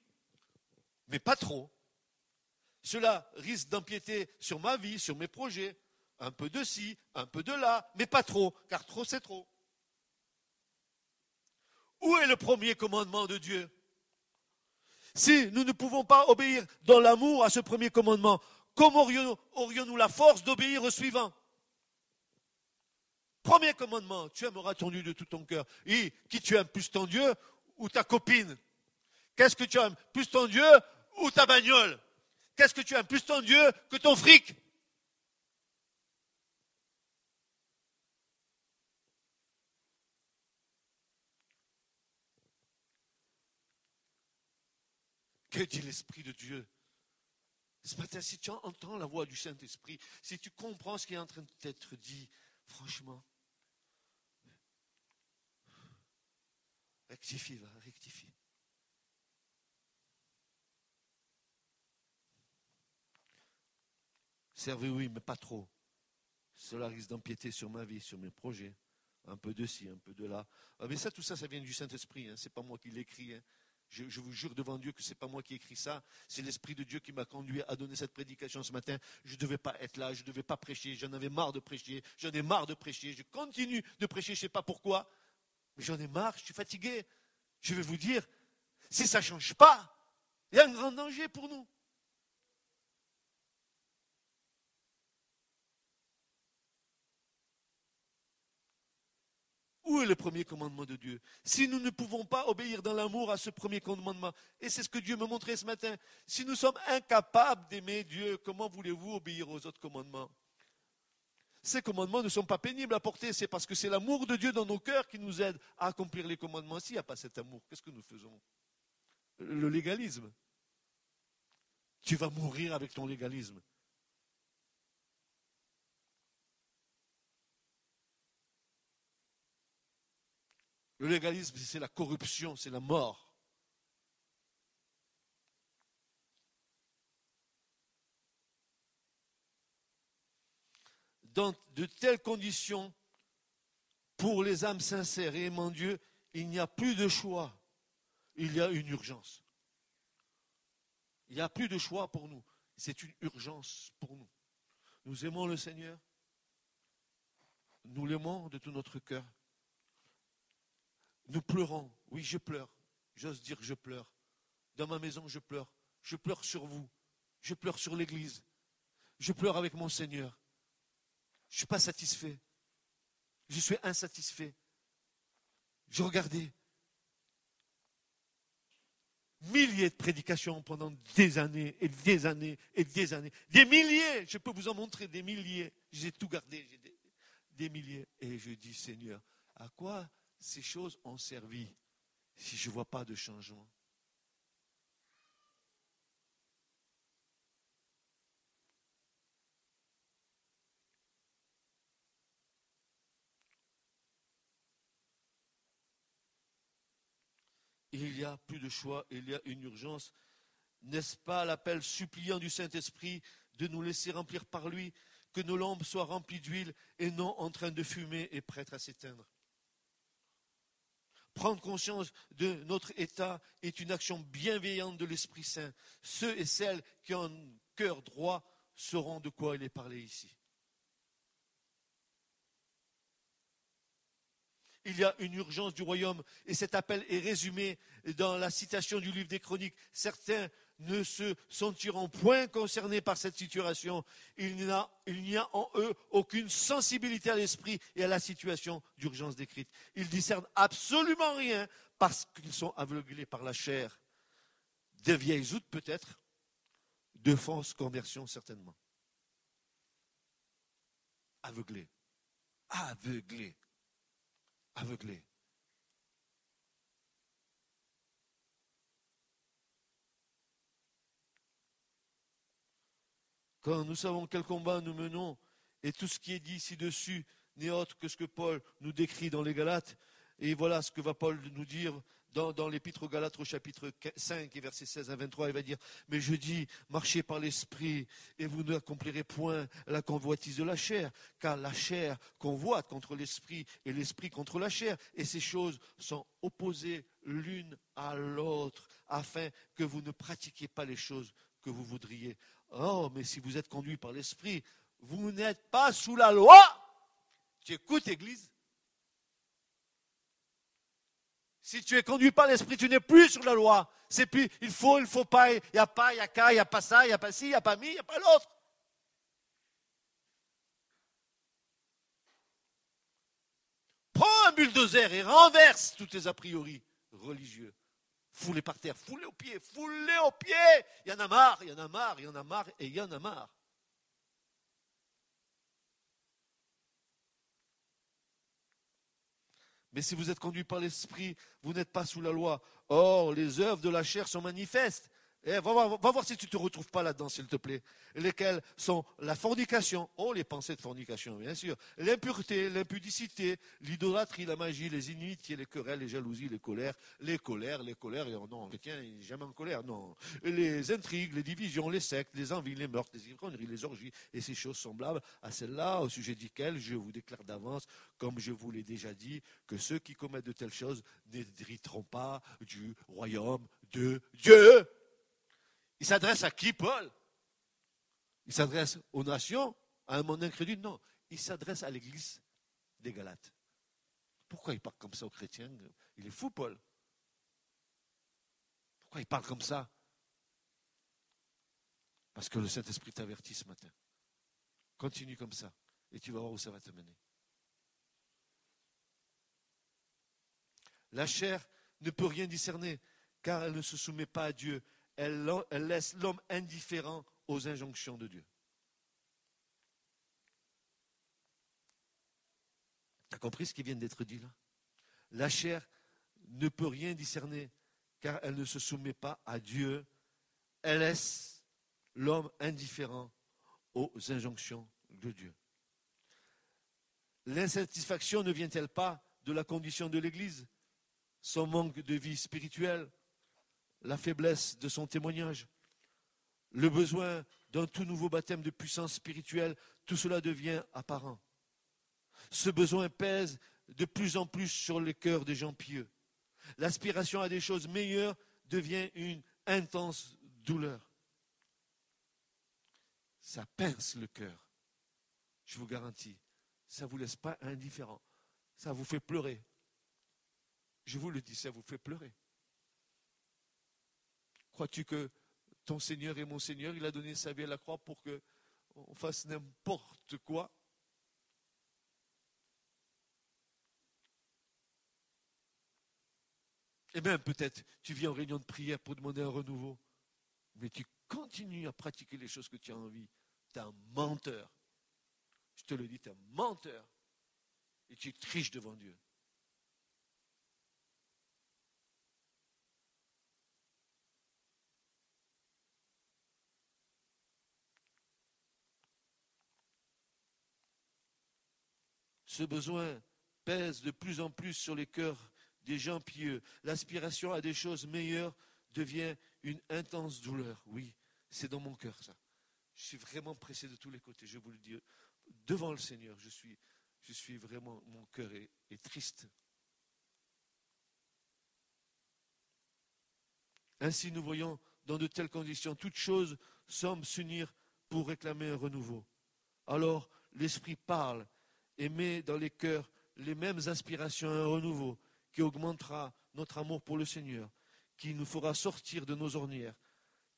S2: mais pas trop. Cela risque d'empiéter sur ma vie, sur mes projets. Un peu de ci, un peu de là, mais pas trop, car trop c'est trop. Où est le premier commandement de Dieu? Si nous ne pouvons pas obéir dans l'amour à ce premier commandement, comment aurions-nous la force d'obéir au suivant? Premier commandement, tu aimeras ton Dieu de tout ton cœur. Et qui tu aimes plus ton Dieu ou ta copine? Qu'est-ce que tu aimes plus ton Dieu ou ta bagnole? Qu'est-ce que tu aimes plus ton Dieu que ton fric? Que dit l'Esprit de Dieu Ce matin, si tu entends la voix du Saint-Esprit, si tu comprends ce qui est en train d'être dit, franchement, rectifie, va, rectifie. Servez, oui, mais pas trop. Cela risque d'empiéter sur ma vie, sur mes projets. Un peu de ci, un peu de là. Ah, mais ça, tout ça, ça vient du Saint-Esprit. Hein. Ce n'est pas moi qui l'écris. Hein. Je, vous jure devant Dieu que ce n'est pas moi qui ai écrit ça, c'est l'Esprit de Dieu qui m'a conduit à donner cette prédication ce matin. Je ne devais pas être là, je ne devais pas prêcher, j'en avais marre de prêcher, j'en ai marre de prêcher, je continue de prêcher, je ne sais pas pourquoi, mais j'en ai marre, je suis fatigué. Je vais vous dire, si ça ne change pas, il y a un grand danger pour nous. Où est le premier commandement de Dieu? Si nous ne pouvons pas obéir dans l'amour à ce premier commandement, et c'est ce que Dieu me montrait ce matin, si nous sommes incapables d'aimer Dieu, comment voulez-vous obéir aux autres commandements? Ces commandements ne sont pas pénibles à porter, c'est parce que c'est l'amour de Dieu dans nos cœurs qui nous aide à accomplir les commandements. S'il n'y a pas cet amour, qu'est-ce que nous faisons? Le légalisme. Tu vas mourir avec ton légalisme. Le légalisme, c'est la corruption, c'est la mort. Dans de telles conditions, pour les âmes sincères et aimant Dieu, il n'y a plus de choix. Il y a une urgence. Il n'y a plus de choix pour nous. C'est une urgence pour nous. Nous aimons le Seigneur. Nous l'aimons de tout notre cœur. Nous pleurons. Oui, je pleure. J'ose dire je pleure. Dans ma maison, je pleure. Je pleure sur vous. Je pleure sur l'Église. Je pleure avec mon Seigneur. Je ne suis pas satisfait. Je suis insatisfait. Je regardais milliers de prédications pendant des années et des années et des années. Des milliers, je peux vous en montrer des milliers. J'ai tout gardé, j'ai des milliers. Et je dis, Seigneur, à quoi ces choses ont servi si je ne vois pas de changement Il n'y a plus de choix, il y a une urgence. N'est-ce pas l'appel suppliant du Saint-Esprit de nous laisser remplir par lui, que nos lampes soient remplies d'huile et non en train de fumer et prêtes à s'éteindre? Prendre conscience de notre état est une action bienveillante de l'Esprit Saint. Ceux et celles qui ont un cœur droit sauront de quoi il est parlé ici. il y a une urgence du royaume. Et cet appel est résumé dans la citation du livre des Chroniques. Certains ne se sentiront point concernés par cette situation. Il n'y a, en eux aucune sensibilité à l'esprit et à la situation d'urgence décrite. Ils discernent absolument rien parce qu'ils sont aveuglés par la chair. Des vieilles outres peut-être, de fausses conversions certainement. Aveuglés. Aveuglés aveuglé. Quand nous savons quel combat nous menons, et tout ce qui est dit ci-dessus n'est autre que ce que Paul nous décrit dans les Galates, et voilà ce que va Paul nous dire dans, l'épître aux Galates au chapitre 5 et verset 16 à 23, il va dire, mais je dis, marchez par l'esprit et vous n'accomplirez point la convoitise de la chair, car la chair convoite contre l'esprit et l'esprit contre la chair, et ces choses sont opposées l'une à l'autre, afin que vous ne pratiquiez pas les choses que vous voudriez. Oh, mais si vous êtes conduit par l'esprit, vous n'êtes pas sous la loi. Tu écoutes, Église Si tu es conduit par l'esprit, tu n'es plus sur la loi. C'est plus il faut, il ne faut pas, il n'y a pas, il n'y a qu'à, il n'y a pas ça, il n'y a pas ci, il n'y a pas mi, il n'y a pas l'autre. Prends un bulldozer et renverse tous tes a priori religieux. Foule-les par terre, foule-les aux pieds, foule-les aux pieds. Il y en a marre, il y en a marre, il y en a marre et il y en a marre. Mais si vous êtes conduit par l'Esprit, vous n'êtes pas sous la loi. Or, les œuvres de la chair sont manifestes. Eh, va, voir, si tu ne te retrouves pas là-dedans, s'il te plaît. Lesquelles sont la fornication, oh les pensées de fornication, bien sûr, l'impureté, l'impudicité, l'idolâtrie, la magie, les inimitiés, les querelles, les jalousies, les colères, les colères, les colères, et non, chrétien, il n'est jamais en colère, non. Les intrigues, les divisions, les sectes, les envies, les meurtres, les ivrogneries, les orgies, et ces choses semblables à celles-là, au sujet desquelles je vous déclare d'avance, comme je vous l'ai déjà dit, que ceux qui commettent de telles choses n'hériteront pas du royaume de Dieu. Il s'adresse à qui, Paul? Il s'adresse aux nations, à un monde incrédule? Non, il s'adresse à l'église des Galates. Pourquoi il parle comme ça aux chrétiens? Il est fou, Paul. Pourquoi il parle comme ça? Parce que le Saint-Esprit t'avertit ce matin. Continue comme ça et tu vas voir où ça va te mener. La chair ne peut rien discerner car elle ne se soumet pas à Dieu elle, laisse l'homme indifférent aux injonctions de Dieu. Tu as compris ce qui vient d'être dit là? La chair ne peut rien discerner car elle ne se soumet pas à Dieu. Elle laisse l'homme indifférent aux injonctions de Dieu. L'insatisfaction ne vient-elle pas de la condition de l'Église? Son manque de vie spirituelle la faiblesse de son témoignage, le besoin d'un tout nouveau baptême de puissance spirituelle, tout cela devient apparent. Ce besoin pèse de plus en plus sur le cœur des gens pieux. L'aspiration à des choses meilleures devient une intense douleur. Ça pince le cœur. Je vous garantis, ça ne vous laisse pas indifférent. Ça vous fait pleurer. Je vous le dis, ça vous fait pleurer. Crois-tu que ton Seigneur est mon Seigneur? Il a donné sa vie à la croix pour qu'on fasse n'importe quoi Eh bien, peut-être, tu viens en réunion de prière pour demander un renouveau, mais tu continues à pratiquer les choses que tu as envie. Tu es un menteur. Je te le dis, tu es un menteur. Et tu triches devant Dieu. Ce besoin pèse de plus en plus sur les cœurs des gens pieux. L'aspiration à des choses meilleures devient une intense douleur. Oui, c'est dans mon cœur ça. Je suis vraiment pressé de tous les côtés, je vous le dis. Devant le Seigneur, je suis, je suis vraiment, mon cœur est, est triste. Ainsi, nous voyons dans de telles conditions, toutes choses semblent s'unir pour réclamer un renouveau. Alors, l'Esprit parle et met dans les cœurs les mêmes aspirations à un renouveau qui augmentera notre amour pour le Seigneur, qui nous fera sortir de nos ornières,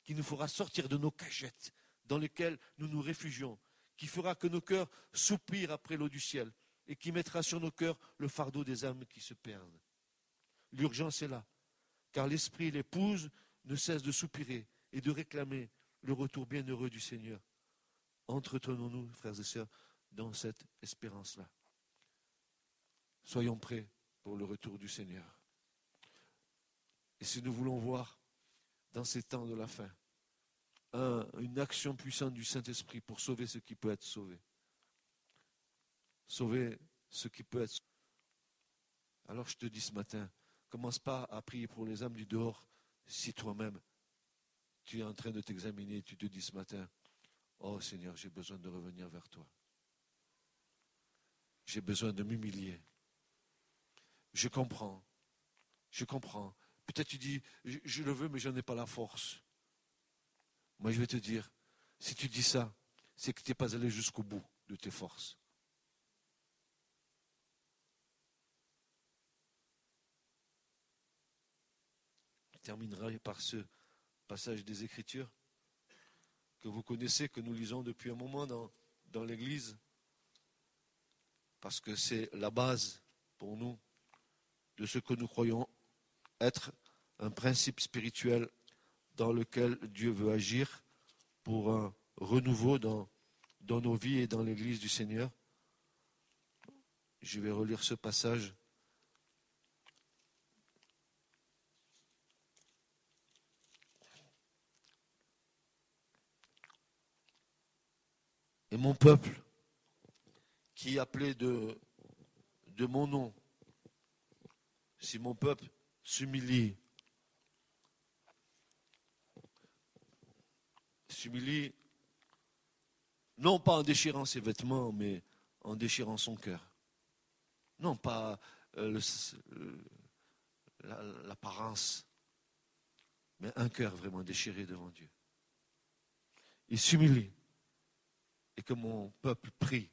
S2: qui nous fera sortir de nos cachettes dans lesquelles nous nous réfugions, qui fera que nos cœurs soupirent après l'eau du ciel et qui mettra sur nos cœurs le fardeau des âmes qui se perdent. L'urgence est là, car l'Esprit l'épouse ne cessent de soupirer et de réclamer le retour bienheureux du Seigneur. Entretenons-nous, frères et sœurs, dans cette espérance-là. Soyons prêts pour le retour du Seigneur. Et si nous voulons voir dans ces temps de la fin une action puissante du Saint-Esprit pour sauver ce qui peut être sauvé, sauver ce qui peut être sauvé, alors je te dis ce matin, commence pas à prier pour les âmes du dehors si toi-même tu es en train de t'examiner, tu te dis ce matin, oh Seigneur, j'ai besoin de revenir vers toi. J'ai besoin de m'humilier. Je comprends. Je comprends. Peut-être tu dis, je, le veux, mais je n'en ai pas la force. Moi, je vais te dire, si tu dis ça, c'est que tu n'es pas allé jusqu'au bout de tes forces. Je terminerai par ce passage des Écritures que vous connaissez, que nous lisons depuis un moment dans, dans l'Église, parce que c'est la base pour nous de ce que nous croyons être un principe spirituel dans lequel Dieu veut agir pour un renouveau dans, nos vies et dans l'Église du Seigneur. Je vais relire ce passage. Et mon peuple, qui appelé de, de mon nom, si mon peuple s'humilie, s'humilie, non pas en déchirant ses vêtements, mais en déchirant son cœur. Non pas euh, l'apparence, mais un cœur vraiment déchiré devant Dieu. Il s'humilie et que mon peuple prie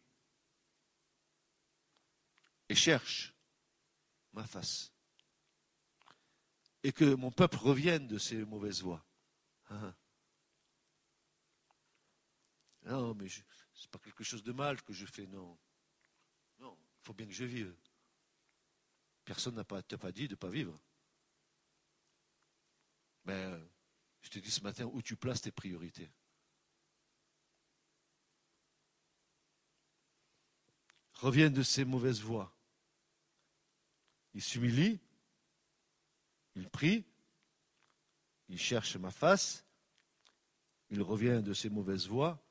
S2: et cherche ma face et que mon peuple revienne de ses mauvaises voies. Hein? Non, mais ce n'est pas quelque chose de mal que je fais, non. Non, il faut bien que je vive. Personne n'a pas, pas dit de ne pas vivre. Mais euh, je te dis ce matin où tu places tes priorités. Revienne de ses mauvaises voies. Il s'humilie, il prie, il cherche ma face, il revient de ses mauvaises voies.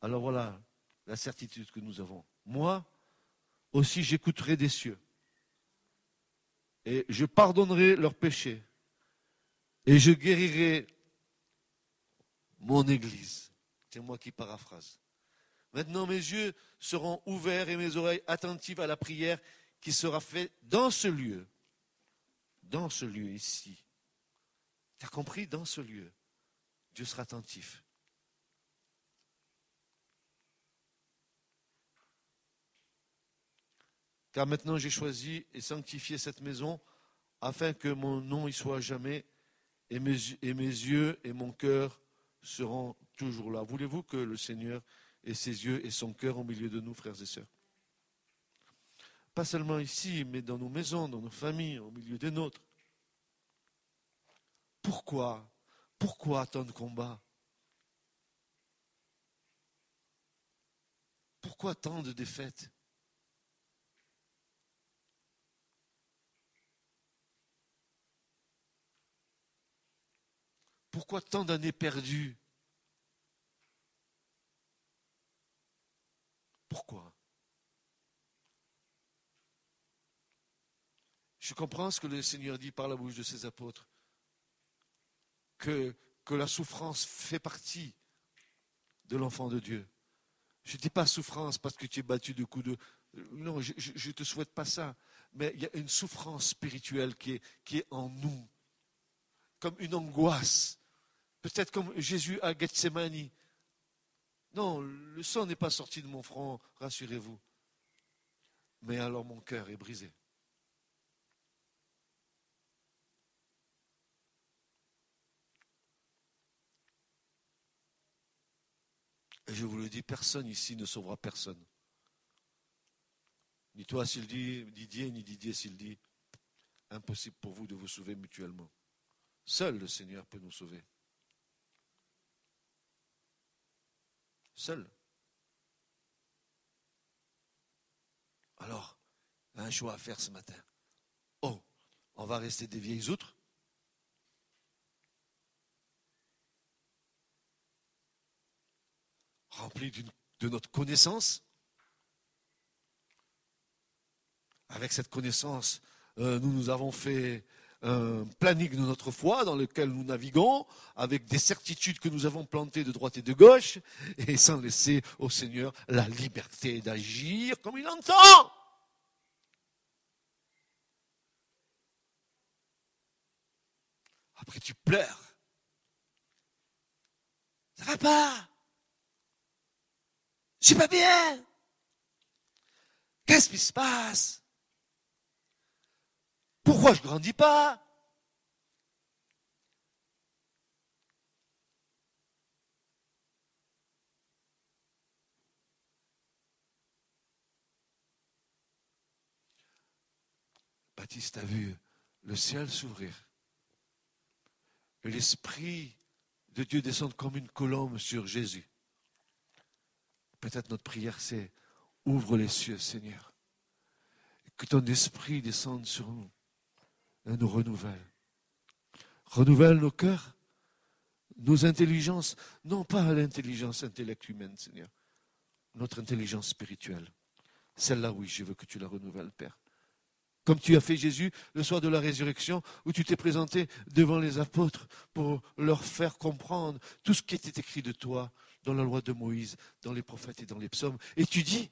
S2: Alors voilà la certitude que nous avons. Moi aussi j'écouterai des cieux et je pardonnerai leurs péchés et je guérirai mon Église. C'est moi qui paraphrase. Maintenant mes yeux seront ouverts et mes oreilles attentives à la prière qui sera faite dans ce lieu dans ce lieu ici. Tu as compris Dans ce lieu, Dieu sera attentif. Car maintenant j'ai choisi et sanctifié cette maison afin que mon nom y soit jamais et mes, et mes yeux et mon cœur seront toujours là. Voulez-vous que le Seigneur ait ses yeux et son cœur au milieu de nous, frères et sœurs? Pas seulement ici, mais dans nos maisons, dans nos familles, au milieu des nôtres. Pourquoi? Pourquoi tant de combats Pourquoi tant de défaites? Pourquoi tant d'années perdues? Pourquoi? Je comprends ce que le Seigneur dit par la bouche de ses apôtres. Que, la souffrance fait partie de l'enfant de Dieu. Je ne dis pas souffrance parce que tu es battu de coups de. Non, je ne te souhaite pas ça. Mais il y a une souffrance spirituelle qui est, qui est en nous. Comme une angoisse. Peut-être comme Jésus à Gethsemane. Non, le sang n'est pas sorti de mon front, rassurez-vous. Mais alors mon cœur est brisé. Et je vous le dis, personne ici ne sauvera personne. Ni toi s'il dit Didier, ni Didier s'il dit impossible pour vous de vous sauver mutuellement. Seul le Seigneur peut nous sauver. Seul. Alors, un choix à faire ce matin. Oh, on va rester des vieilles outres remplis de notre connaissance. Avec cette connaissance, euh, nous nous avons fait un planning de notre foi dans lequel nous naviguons, avec des certitudes que nous avons plantées de droite et de gauche, et sans laisser au Seigneur la liberté d'agir comme il entend. Après tu pleures. Ça va pas. Je suis pas bien. Qu'est-ce qui se passe? Pourquoi je grandis pas? Baptiste a vu le ciel s'ouvrir et l'Esprit de Dieu descendre comme une colombe sur Jésus. Peut-être notre prière, c'est ouvre les cieux, Seigneur. Que ton esprit descende sur nous et nous renouvelle. Renouvelle nos cœurs, nos intelligences, non pas l'intelligence intellectuelle humaine, Seigneur, notre intelligence spirituelle. Celle-là, oui, je veux que tu la renouvelles, Père. Comme tu as fait Jésus le soir de la résurrection, où tu t'es présenté devant les apôtres pour leur faire comprendre tout ce qui était écrit de toi, dans la loi de Moïse, dans les prophètes et dans les psaumes. Et tu dis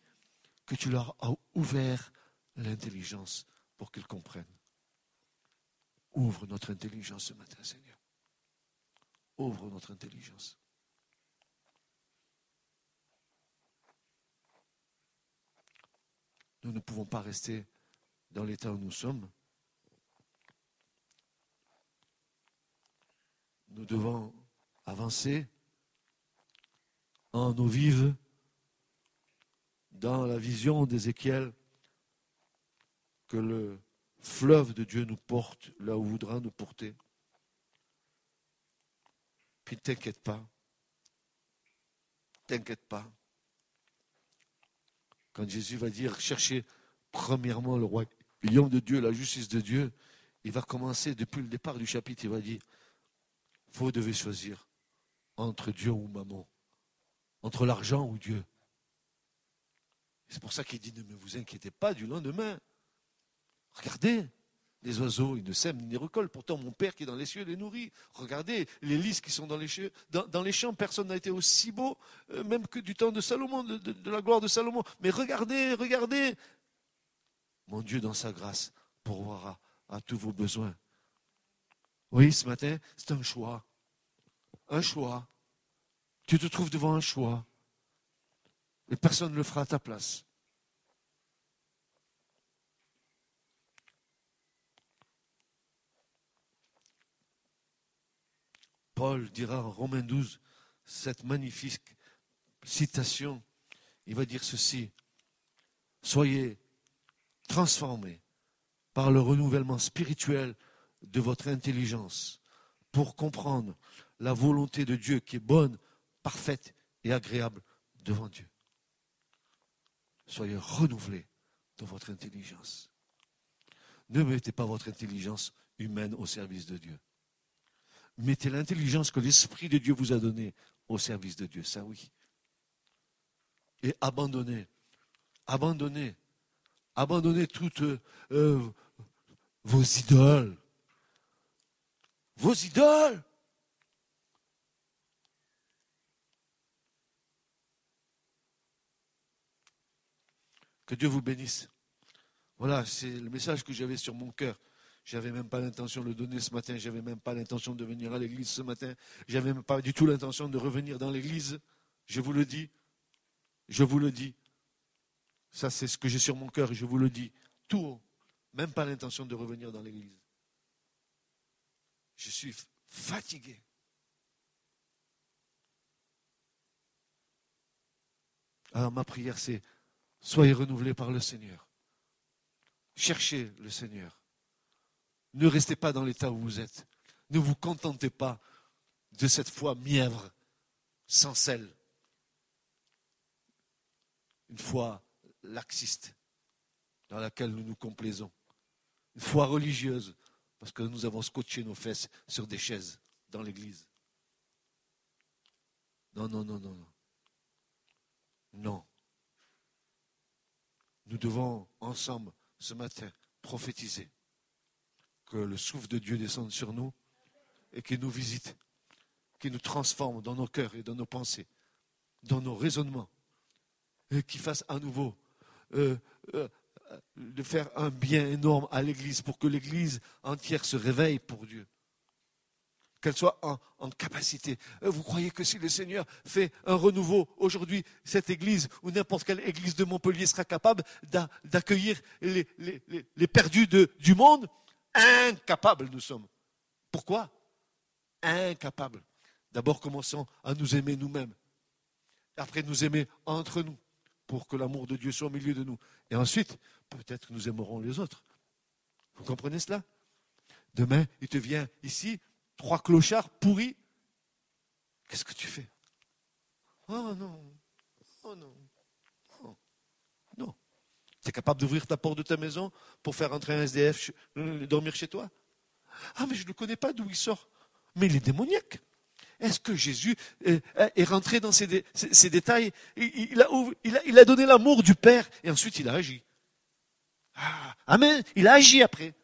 S2: que tu leur as ouvert l'intelligence pour qu'ils comprennent. Ouvre notre intelligence ce matin, Seigneur. Ouvre notre intelligence. Nous ne pouvons pas rester dans l'état où nous sommes. Nous devons avancer en eau vive dans la vision d'Ézéchiel que le fleuve de Dieu nous porte là où voudra nous porter. Puis ne t'inquiète pas. T'inquiète pas. Quand Jésus va dire cherchez premièrement le royaume de Dieu, la justice de Dieu, il va commencer depuis le départ du chapitre, il va dire vous devez choisir entre Dieu ou maman entre l'argent ou Dieu. C'est pour ça qu'il dit ne vous inquiétez pas du lendemain. Regardez, les oiseaux, ils ne sèment ni ne récoltent. Pourtant, mon Père qui est dans les cieux les nourrit. Regardez les lys qui sont dans les, dans, les champs. Personne n'a été aussi beau, euh, même que du temps de Salomon, de, la gloire de Salomon. Mais regardez, regardez. Mon Dieu, dans sa grâce, pourvoira à tous vos besoins. Oui, ce matin, c'est un choix. Un choix. Tu te trouves devant un choix. Et personne ne le fera à ta place. Paul dira en Romains 12 cette magnifique citation. Il va dire ceci. Soyez transformés par le renouvellement spirituel de votre intelligence pour comprendre la volonté de Dieu qui est bonne, parfaite et agréable devant Dieu. Soyez renouvelés dans votre intelligence. Ne mettez pas votre intelligence humaine au service de Dieu. Mettez l'intelligence que l'Esprit de Dieu vous a donnée au service de Dieu, ça oui. Et abandonnez, abandonnez, abandonnez toute euh, vos idoles. Vos idoles. Que Dieu vous bénisse. Voilà, c'est le message que j'avais sur mon cœur. J'avais même pas l'intention de le donner ce matin. J'avais même pas l'intention de venir à l'église ce matin. J'avais même pas du tout l'intention de revenir dans l'église. Je vous le dis. Je vous le dis. Ça, c'est ce que j'ai sur mon cœur je vous le dis. Tout haut. Même pas l'intention de revenir dans l'église. Je suis fatigué. Alors ma prière, c'est soyez renouvelés par le Seigneur. Cherchez le Seigneur. Ne restez pas dans l'état où vous êtes. Ne vous contentez pas de cette foi mièvre, sans sel. Une foi laxiste, dans laquelle nous nous complaisons. Une foi religieuse, parce que nous avons scotché nos fesses sur des chaises dans l'église. Non, non, non, non, non. Non. Nous devons ensemble, ce matin, prophétiser que le souffle de Dieu descende sur nous et qu'il nous visite, qu'il nous transforme dans nos cœurs et dans nos pensées, dans nos raisonnements, et qu'il fasse à nouveau euh, euh, de faire un bien énorme à l'Église pour que l'Église entière se réveille pour Dieu. Qu'elle soit en, capacité. Euh, vous croyez que si le Seigneur fait un renouveau aujourd'hui, cette Église ou n'importe quelle Église de Montpellier sera capable d'accueillir les, les, les, perdus de, du monde? Incapables nous sommes. Pourquoi? Incapables. D'abord, commençons à nous aimer nous-mêmes. Après, nous aimer entre nous pour que l'amour de Dieu soit au milieu de nous. Et ensuite, peut-être que nous aimerons les autres. Vous comprenez cela? Demain, il te vient ici, trois clochards pourris. Qu'est-ce que tu fais? Oh non, oh non, oh. non. Tu es capable d'ouvrir ta porte de ta maison pour faire entrer un SDF euh, dormir chez toi? Ah, mais je ne connais pas d'où il sort. Mais il est démoniaque. Est-ce que Jésus euh, est rentré dans ces, détails? Il a, il a donné l'amour du Père et ensuite il a agi. Ah, amen. Il a agi après.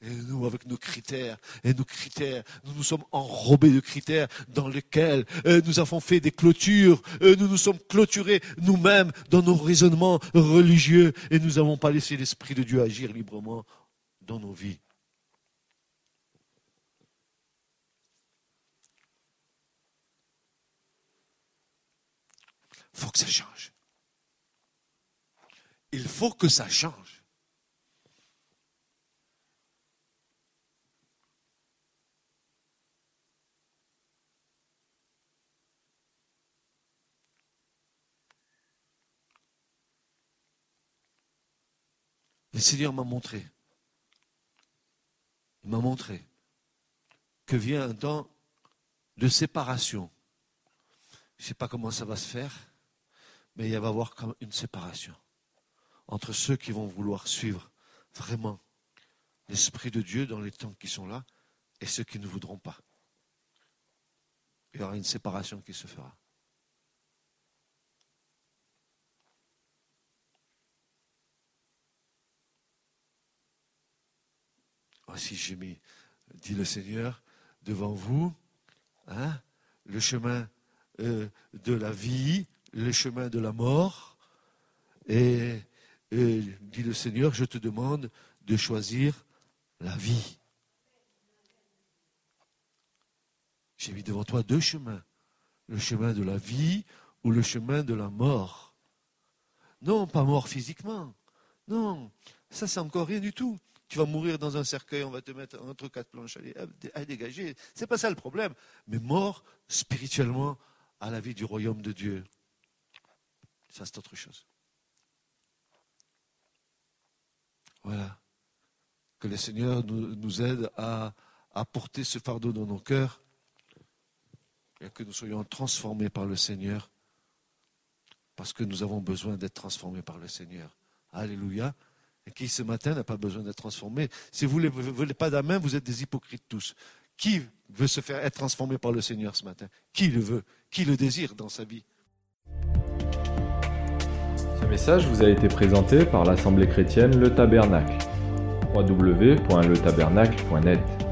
S2: Et nous, avec nos critères, et nos critères, nous nous sommes enrobés de critères dans lesquels euh, nous avons fait des clôtures, euh, nous nous sommes clôturés nous-mêmes dans nos raisonnements religieux, et nous n'avons pas laissé l'Esprit de Dieu agir librement dans nos vies. Il faut que ça change. Il faut que ça change. Le Seigneur m'a montré, il m'a montré que vient un temps de séparation. Je ne sais pas comment ça va se faire, mais il va y avoir comme une séparation entre ceux qui vont vouloir suivre vraiment l'Esprit de Dieu dans les temps qui sont là et ceux qui ne voudront pas. Il y aura une séparation qui se fera. Voici, j'ai mis, dit le Seigneur, devant vous, hein, le chemin euh, de la vie, le chemin de la mort, et et dit le Seigneur, je te demande de choisir la vie. J'ai mis devant toi deux chemins. Le chemin de la vie ou le chemin de la mort. Non, pas mort physiquement. Non, ça c'est encore rien du tout. Tu vas mourir dans un cercueil, on va te mettre entre quatre planches à, dégager. C'est pas ça le problème. Mais mort spirituellement à la vie du royaume de Dieu. Ça c'est autre chose. Voilà. Que le Seigneur nous, aide à, porter ce fardeau dans nos cœurs et que nous soyons transformés par le Seigneur parce que nous avons besoin d'être transformés par le Seigneur. Alléluia. Qui ce matin n'a pas besoin d'être transformé Si vous ne voulez pas d'amen, vous êtes des hypocrites tous. Qui veut se faire être transformé par le Seigneur ce matin? Qui le veut? Qui le désire dans sa vie?
S1: Ce message vous a été présenté par l'Assemblée chrétienne Le Tabernacle. www.letabernacle.net.